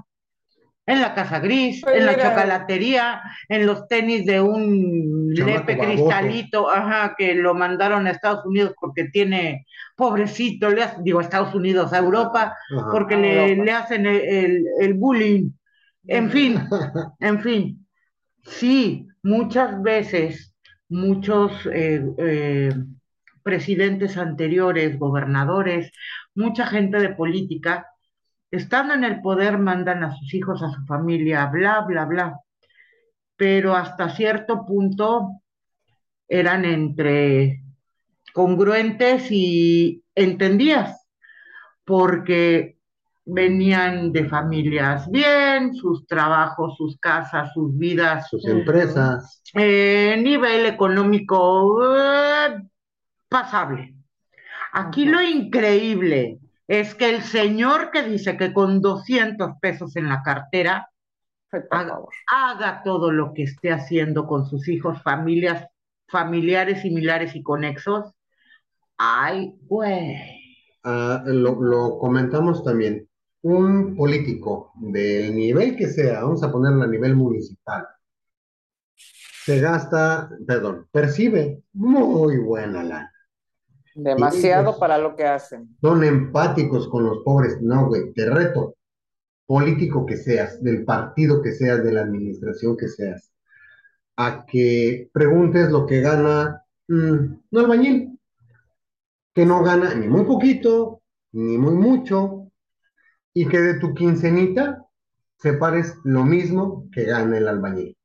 En la casa gris, Pues en la chocolatería, en los tenis de un lepe baboso. cristalito, ajá, que lo mandaron a Estados Unidos porque tiene, pobrecito, le hace- digo a Estados Unidos, a Europa, Ajá. porque A le, Europa. le hacen el, el- el bullying. En fin, *laughs* en fin, sí, muchas veces, muchos eh, eh, presidentes anteriores, gobernadores, mucha gente de política, estando en el poder, mandan a sus hijos, a su familia, bla, bla, bla. Pero hasta cierto punto eran entre congruentes y entendías, porque venían de familias bien, sus trabajos, sus casas, sus vidas, Sus empresas. eh, nivel económico eh, pasable. Aquí lo increíble es que el señor que dice que con 200 pesos en la cartera haga, todo lo que esté haciendo con sus hijos, familias, familiares similares y conexos, ay, güey. Ah, lo, lo comentamos también. Un político del nivel que sea, vamos a ponerlo a nivel municipal, se gasta, perdón, percibe muy buena lana. Demasiado pues, para lo que hacen. Son empáticos con los pobres. No, güey, te reto. Político que seas, del partido que seas, de la administración que seas, a que preguntes lo que gana mm, un albañil, que no gana ni muy poquito, ni muy mucho, y que de tu quincenita separes lo mismo que gana el albañil.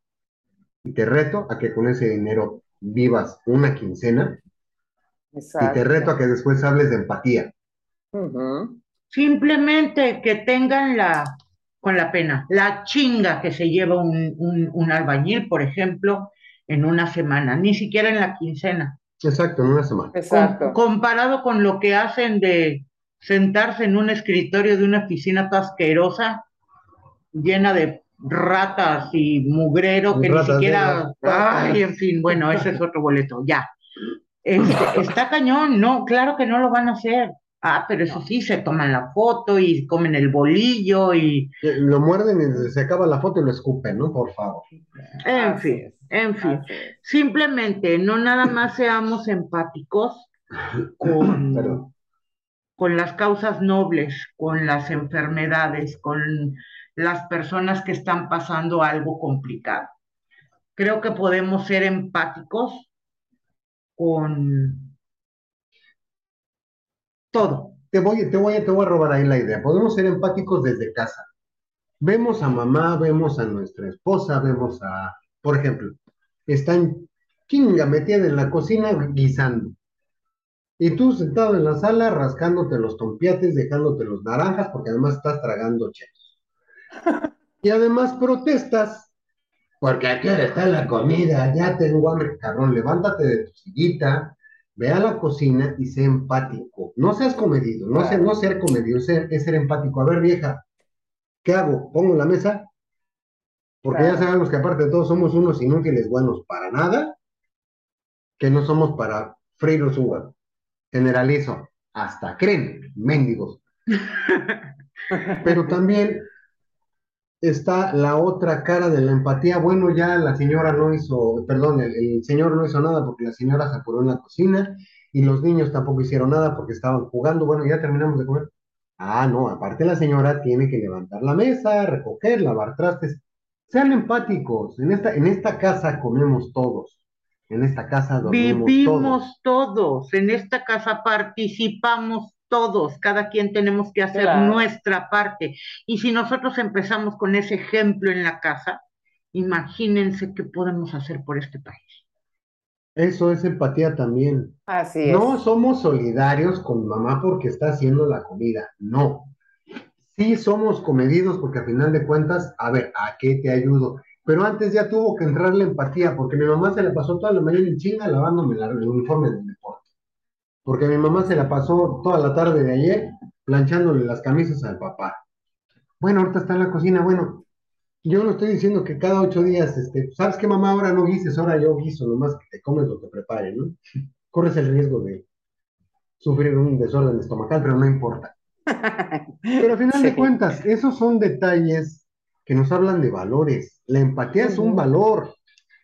Y te reto a que con ese dinero vivas una quincena y te reto a que después hables de empatía. Simplemente que tengan la, con la pena, la chinga que se lleva un, un, un albañil, por ejemplo, en una semana, ni siquiera en la quincena. Exacto, en una semana. Com- Exacto. comparado con lo que hacen de sentarse en un escritorio de una oficina toda asquerosa, llena de ratas y mugrero que Ratas ni siquiera, ay, en fin, bueno, ese es otro boleto, ya. Este, *laughs* está cañón, no, claro que no lo van a hacer. Ah, pero eso sí, se toman la foto y comen el bolillo y, Eh, Lo muerden y se acaba la foto y lo escupen, ¿no? Por favor. en Así fin, es, en fin. Simplemente no nada más *laughs* seamos empáticos *coughs* con, con las causas nobles, con las enfermedades, con las personas que están pasando algo complicado. Creo que podemos ser empáticos con todo. Te voy, te voy, te voy a robar ahí la idea. Podemos ser empáticos desde casa. Vemos a mamá, vemos a nuestra esposa, vemos a, por ejemplo, están chinga metida en la cocina guisando. Y tú sentado en la sala rascándote los tompiates, dejándote los naranjas, porque además estás tragando chetos. *laughs* Y además protestas, porque aquí está la comida, ya tengo hambre, cabrón, levántate de tu sillita, ve a la cocina y sé empático. No seas comedido, no, ser, no ser comedido, ser, es ser empático. A ver, vieja, ¿qué hago? ¿Pongo la mesa? Porque ya sabemos que aparte de todo somos unos inútiles buenos para nada, que no somos para freírnos un huevo. Generalizo, hasta creen, mendigos. *laughs* Pero también está la otra cara de la empatía. Bueno, ya la señora no hizo, perdón, el, el señor no hizo nada porque la señora se apuró en la cocina y los niños tampoco hicieron nada porque estaban jugando. Bueno, ya terminamos de comer. Ah, no, aparte la señora tiene que levantar la mesa, recoger, lavar trastes. Sean empáticos. En esta, en esta casa comemos todos. En esta casa dormimos todos. Vivimos todos, en esta casa participamos todos, cada quien tenemos que hacer Claro. nuestra parte. Y si nosotros empezamos con ese ejemplo en la casa, imagínense qué podemos hacer por este país. Eso es empatía también. Así es. No somos solidarios con mamá porque está haciendo la comida, no. Sí somos comedidos porque a final de cuentas, a ver, ¿a qué te ayudo? Pero antes ya tuvo que entrar la empatía porque mi mamá se la pasó toda la mañana en chinga lavándome la- el uniforme. Porque mi mamá se la pasó toda la tarde de ayer planchándole las camisas al papá. Bueno, ahorita está en la cocina, bueno, yo no estoy diciendo que cada ocho días, este, ¿sabes qué mamá? Ahora no guises, ahora yo guiso, nomás que te comes lo que prepare, ¿no? Corres el riesgo de sufrir un desorden estomacal, pero no importa. *laughs* Pero a final de cuentas, esos son detalles que nos hablan de valores. La empatía es un valor.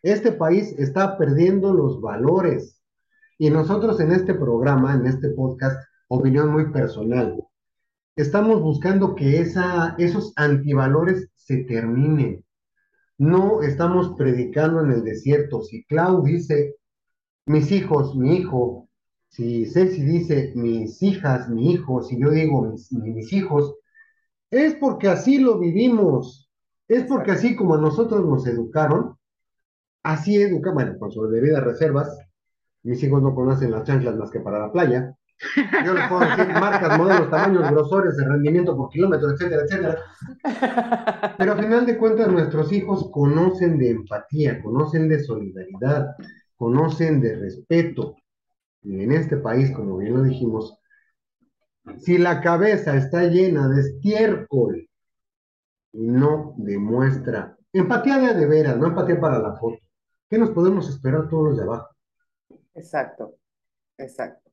Este país está perdiendo los valores. Y nosotros en este programa, en este podcast, opinión muy personal, estamos buscando que esa, esos antivalores se terminen. No estamos predicando en el desierto. Si Clau dice, mis hijos, mi hijo, si Ceci dice, mis hijas, mi hijo, si yo digo, mis, mis hijos, es porque así lo vivimos. Es porque así como a nosotros nos educaron, así educa, bueno, con sus debidas reservas. Mis hijos no conocen las chanclas más que para la playa. Yo les puedo decir marcas, modelos, tamaños, grosores, de rendimiento por kilómetro, etcétera, etcétera. Pero a final de cuentas nuestros hijos conocen de empatía, conocen de solidaridad, conocen de respeto. Y en este país, como bien lo dijimos, si la cabeza está llena de estiércol y no demuestra empatía de de veras, no empatía para la foto, ¿qué nos podemos esperar todos los de abajo? Exacto, exacto.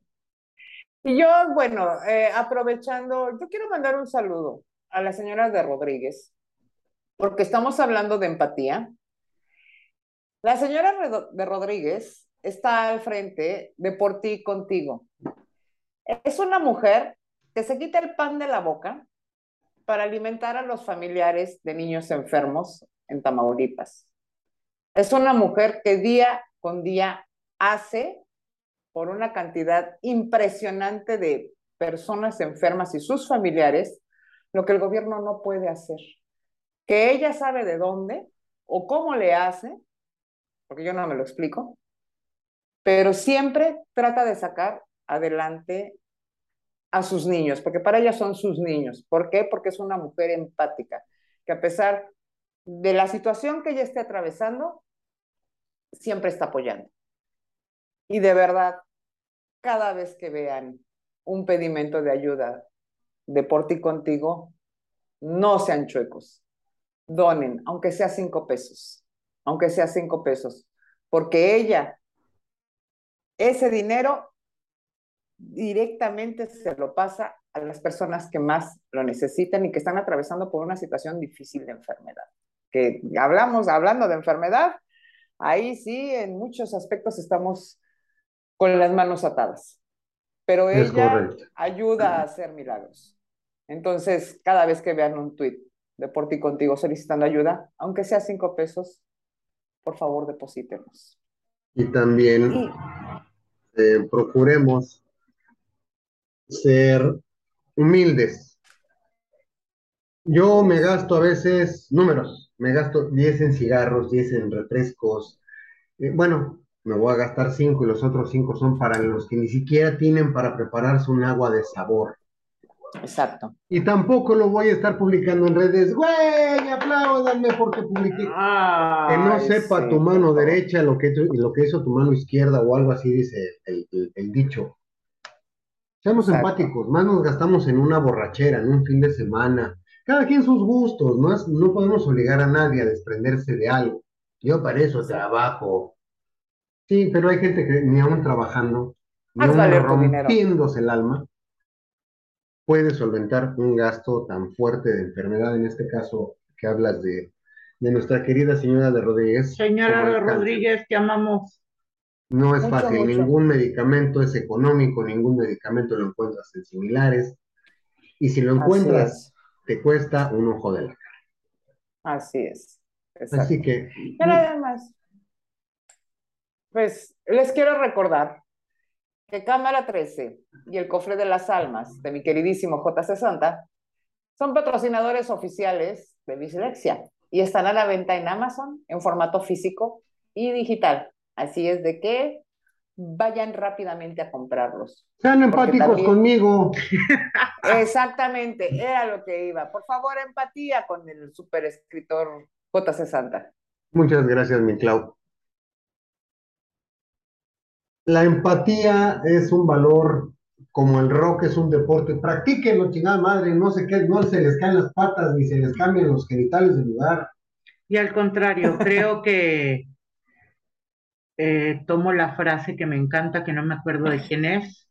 Y yo, bueno, eh, aprovechando, yo quiero mandar un saludo a la señora de Rodríguez, porque estamos hablando de empatía. La señora de Rodríguez está al frente de Por ti contigo. Es una mujer que se quita el pan de la boca para alimentar a los familiares de niños enfermos en Tamaulipas. Es una mujer que día con día hace por una cantidad impresionante de personas enfermas y sus familiares lo que el gobierno no puede hacer. Que ella sabe de dónde o cómo le hace, porque yo no me lo explico, pero siempre trata de sacar adelante a sus niños, porque para ella son sus niños. ¿Por qué? Porque es una mujer empática, que a pesar de la situación que ella esté atravesando, siempre está apoyando. Y de verdad, cada vez que vean un pedimento de ayuda de por ti contigo, no sean chuecos. Donen, aunque sea cinco pesos, aunque sea cinco pesos, porque ella, ese dinero directamente se lo pasa a las personas que más lo necesitan y que están atravesando por una situación difícil de enfermedad. Que hablamos, hablando de enfermedad, ahí sí, en muchos aspectos estamos con las manos atadas. Pero ella ayuda a hacer milagros. Entonces, cada vez que vean un tweet de por ti contigo solicitando ayuda, aunque sea cinco pesos, por favor deposítenos. Y también eh, procuremos ser humildes. Yo me gasto a veces números, me gasto 10 en cigarros, 10 en refrescos. Eh, bueno, me voy a gastar 5 y los otros 5 son para los que ni siquiera tienen para prepararse un agua de sabor. Exacto. Y tampoco lo voy a estar publicando en redes. Güey, apláudanme porque publiqué. que no sepa tu mano derecha lo que, lo que hizo tu mano izquierda o algo así, dice el dicho. Seamos empáticos, más nos gastamos en una borrachera, en un fin de semana. Cada quien sus gustos, no, no podemos obligar a nadie a desprenderse de algo. Yo para eso trabajo. Sí, pero hay gente que ni aún trabajando, ni aún rompiéndose el alma, puede solventar un gasto tan fuerte de enfermedad, en este caso que hablas de, de nuestra querida señora de Rodríguez. Señora de Rodríguez, te amamos. No es fácil, ningún medicamento es económico, ningún medicamento lo encuentras en similares. Y si lo encuentras, te cuesta un ojo de la cara. Así es. Así que. Pero además, pues les quiero recordar que Cámara 13 y el Cofre de las Almas de mi queridísimo J60 son patrocinadores oficiales de Dislexia y están a la venta en Amazon en formato físico y digital. Así es de que vayan rápidamente a comprarlos. Sean empáticos conmigo. *laughs* Exactamente, era lo que iba. Por favor, empatía con el super escritor J.C. Santa. Muchas gracias, mi Clau. La empatía es un valor como el rock es un deporte. Practíquenlo, chingada madre, no sé qué, no se les caen las patas ni se les cambian los genitales del lugar. Y al contrario, *laughs* creo que eh, tomo la frase que me encanta, que no me acuerdo de quién es.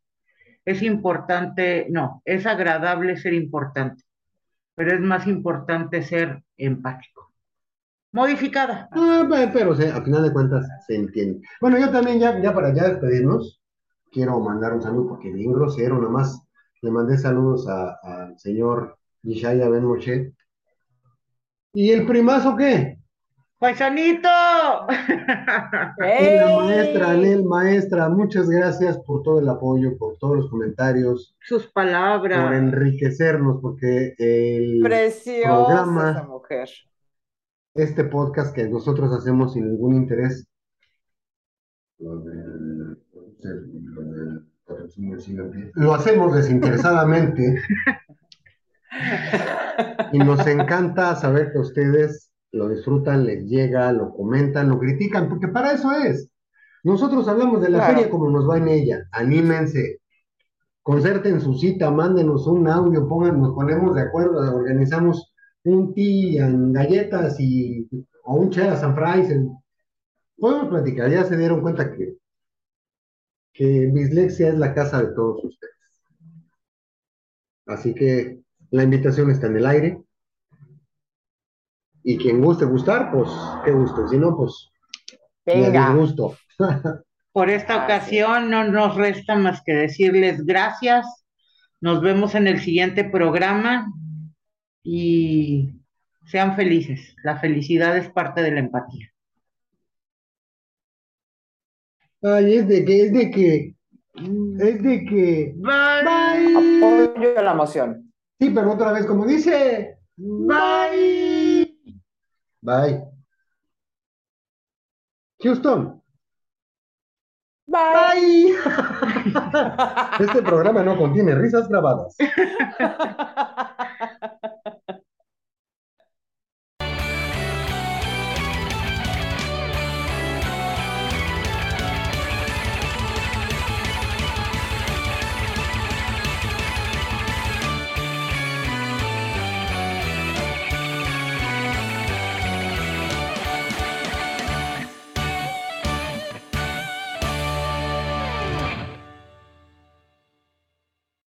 Es importante, no, es agradable ser importante, pero es más importante ser empático. Modificada. Ah, pero a final de cuentas se entiende. Bueno, yo también ya, ya para ya despedirnos, quiero mandar un saludo porque bien grosero, nomás le mandé saludos al señor Yishaya Ben Moshe. ¿Y el primazo qué? ¡Paisanito! *laughs* La maestra, Anel, maestra, muchas gracias por todo el apoyo, por todos los comentarios. Sus palabras. Por enriquecernos, porque el programa, mujer. Este podcast que nosotros hacemos sin ningún interés, lo hacemos desinteresadamente. y nos encanta saber que ustedes lo disfrutan, les llega, lo comentan, lo critican, porque para eso es. Nosotros hablamos de la feria como nos va en ella. Anímense, concerten su cita, mándenos un audio, pongan, nos ponemos de acuerdo, organizamos un tea en galletas y, o un chela San Frais. Podemos platicar, ya se dieron cuenta que que Bislexia es la casa de todos ustedes. Así que la invitación está en el aire. Y quien guste gustar, pues qué gusto. Si no, pues Venga. gusto. *laughs* Por esta ocasión no nos resta más que decirles gracias. Nos vemos en el siguiente programa y sean felices. La felicidad es parte de la empatía. Ay, es de que, es de que, es de que. Bye. Apoyo la moción. Sí, pero otra vez, como dice. Bye. Bye. Houston. Bye. *laughs* Este programa no contiene risas grabadas. *laughs*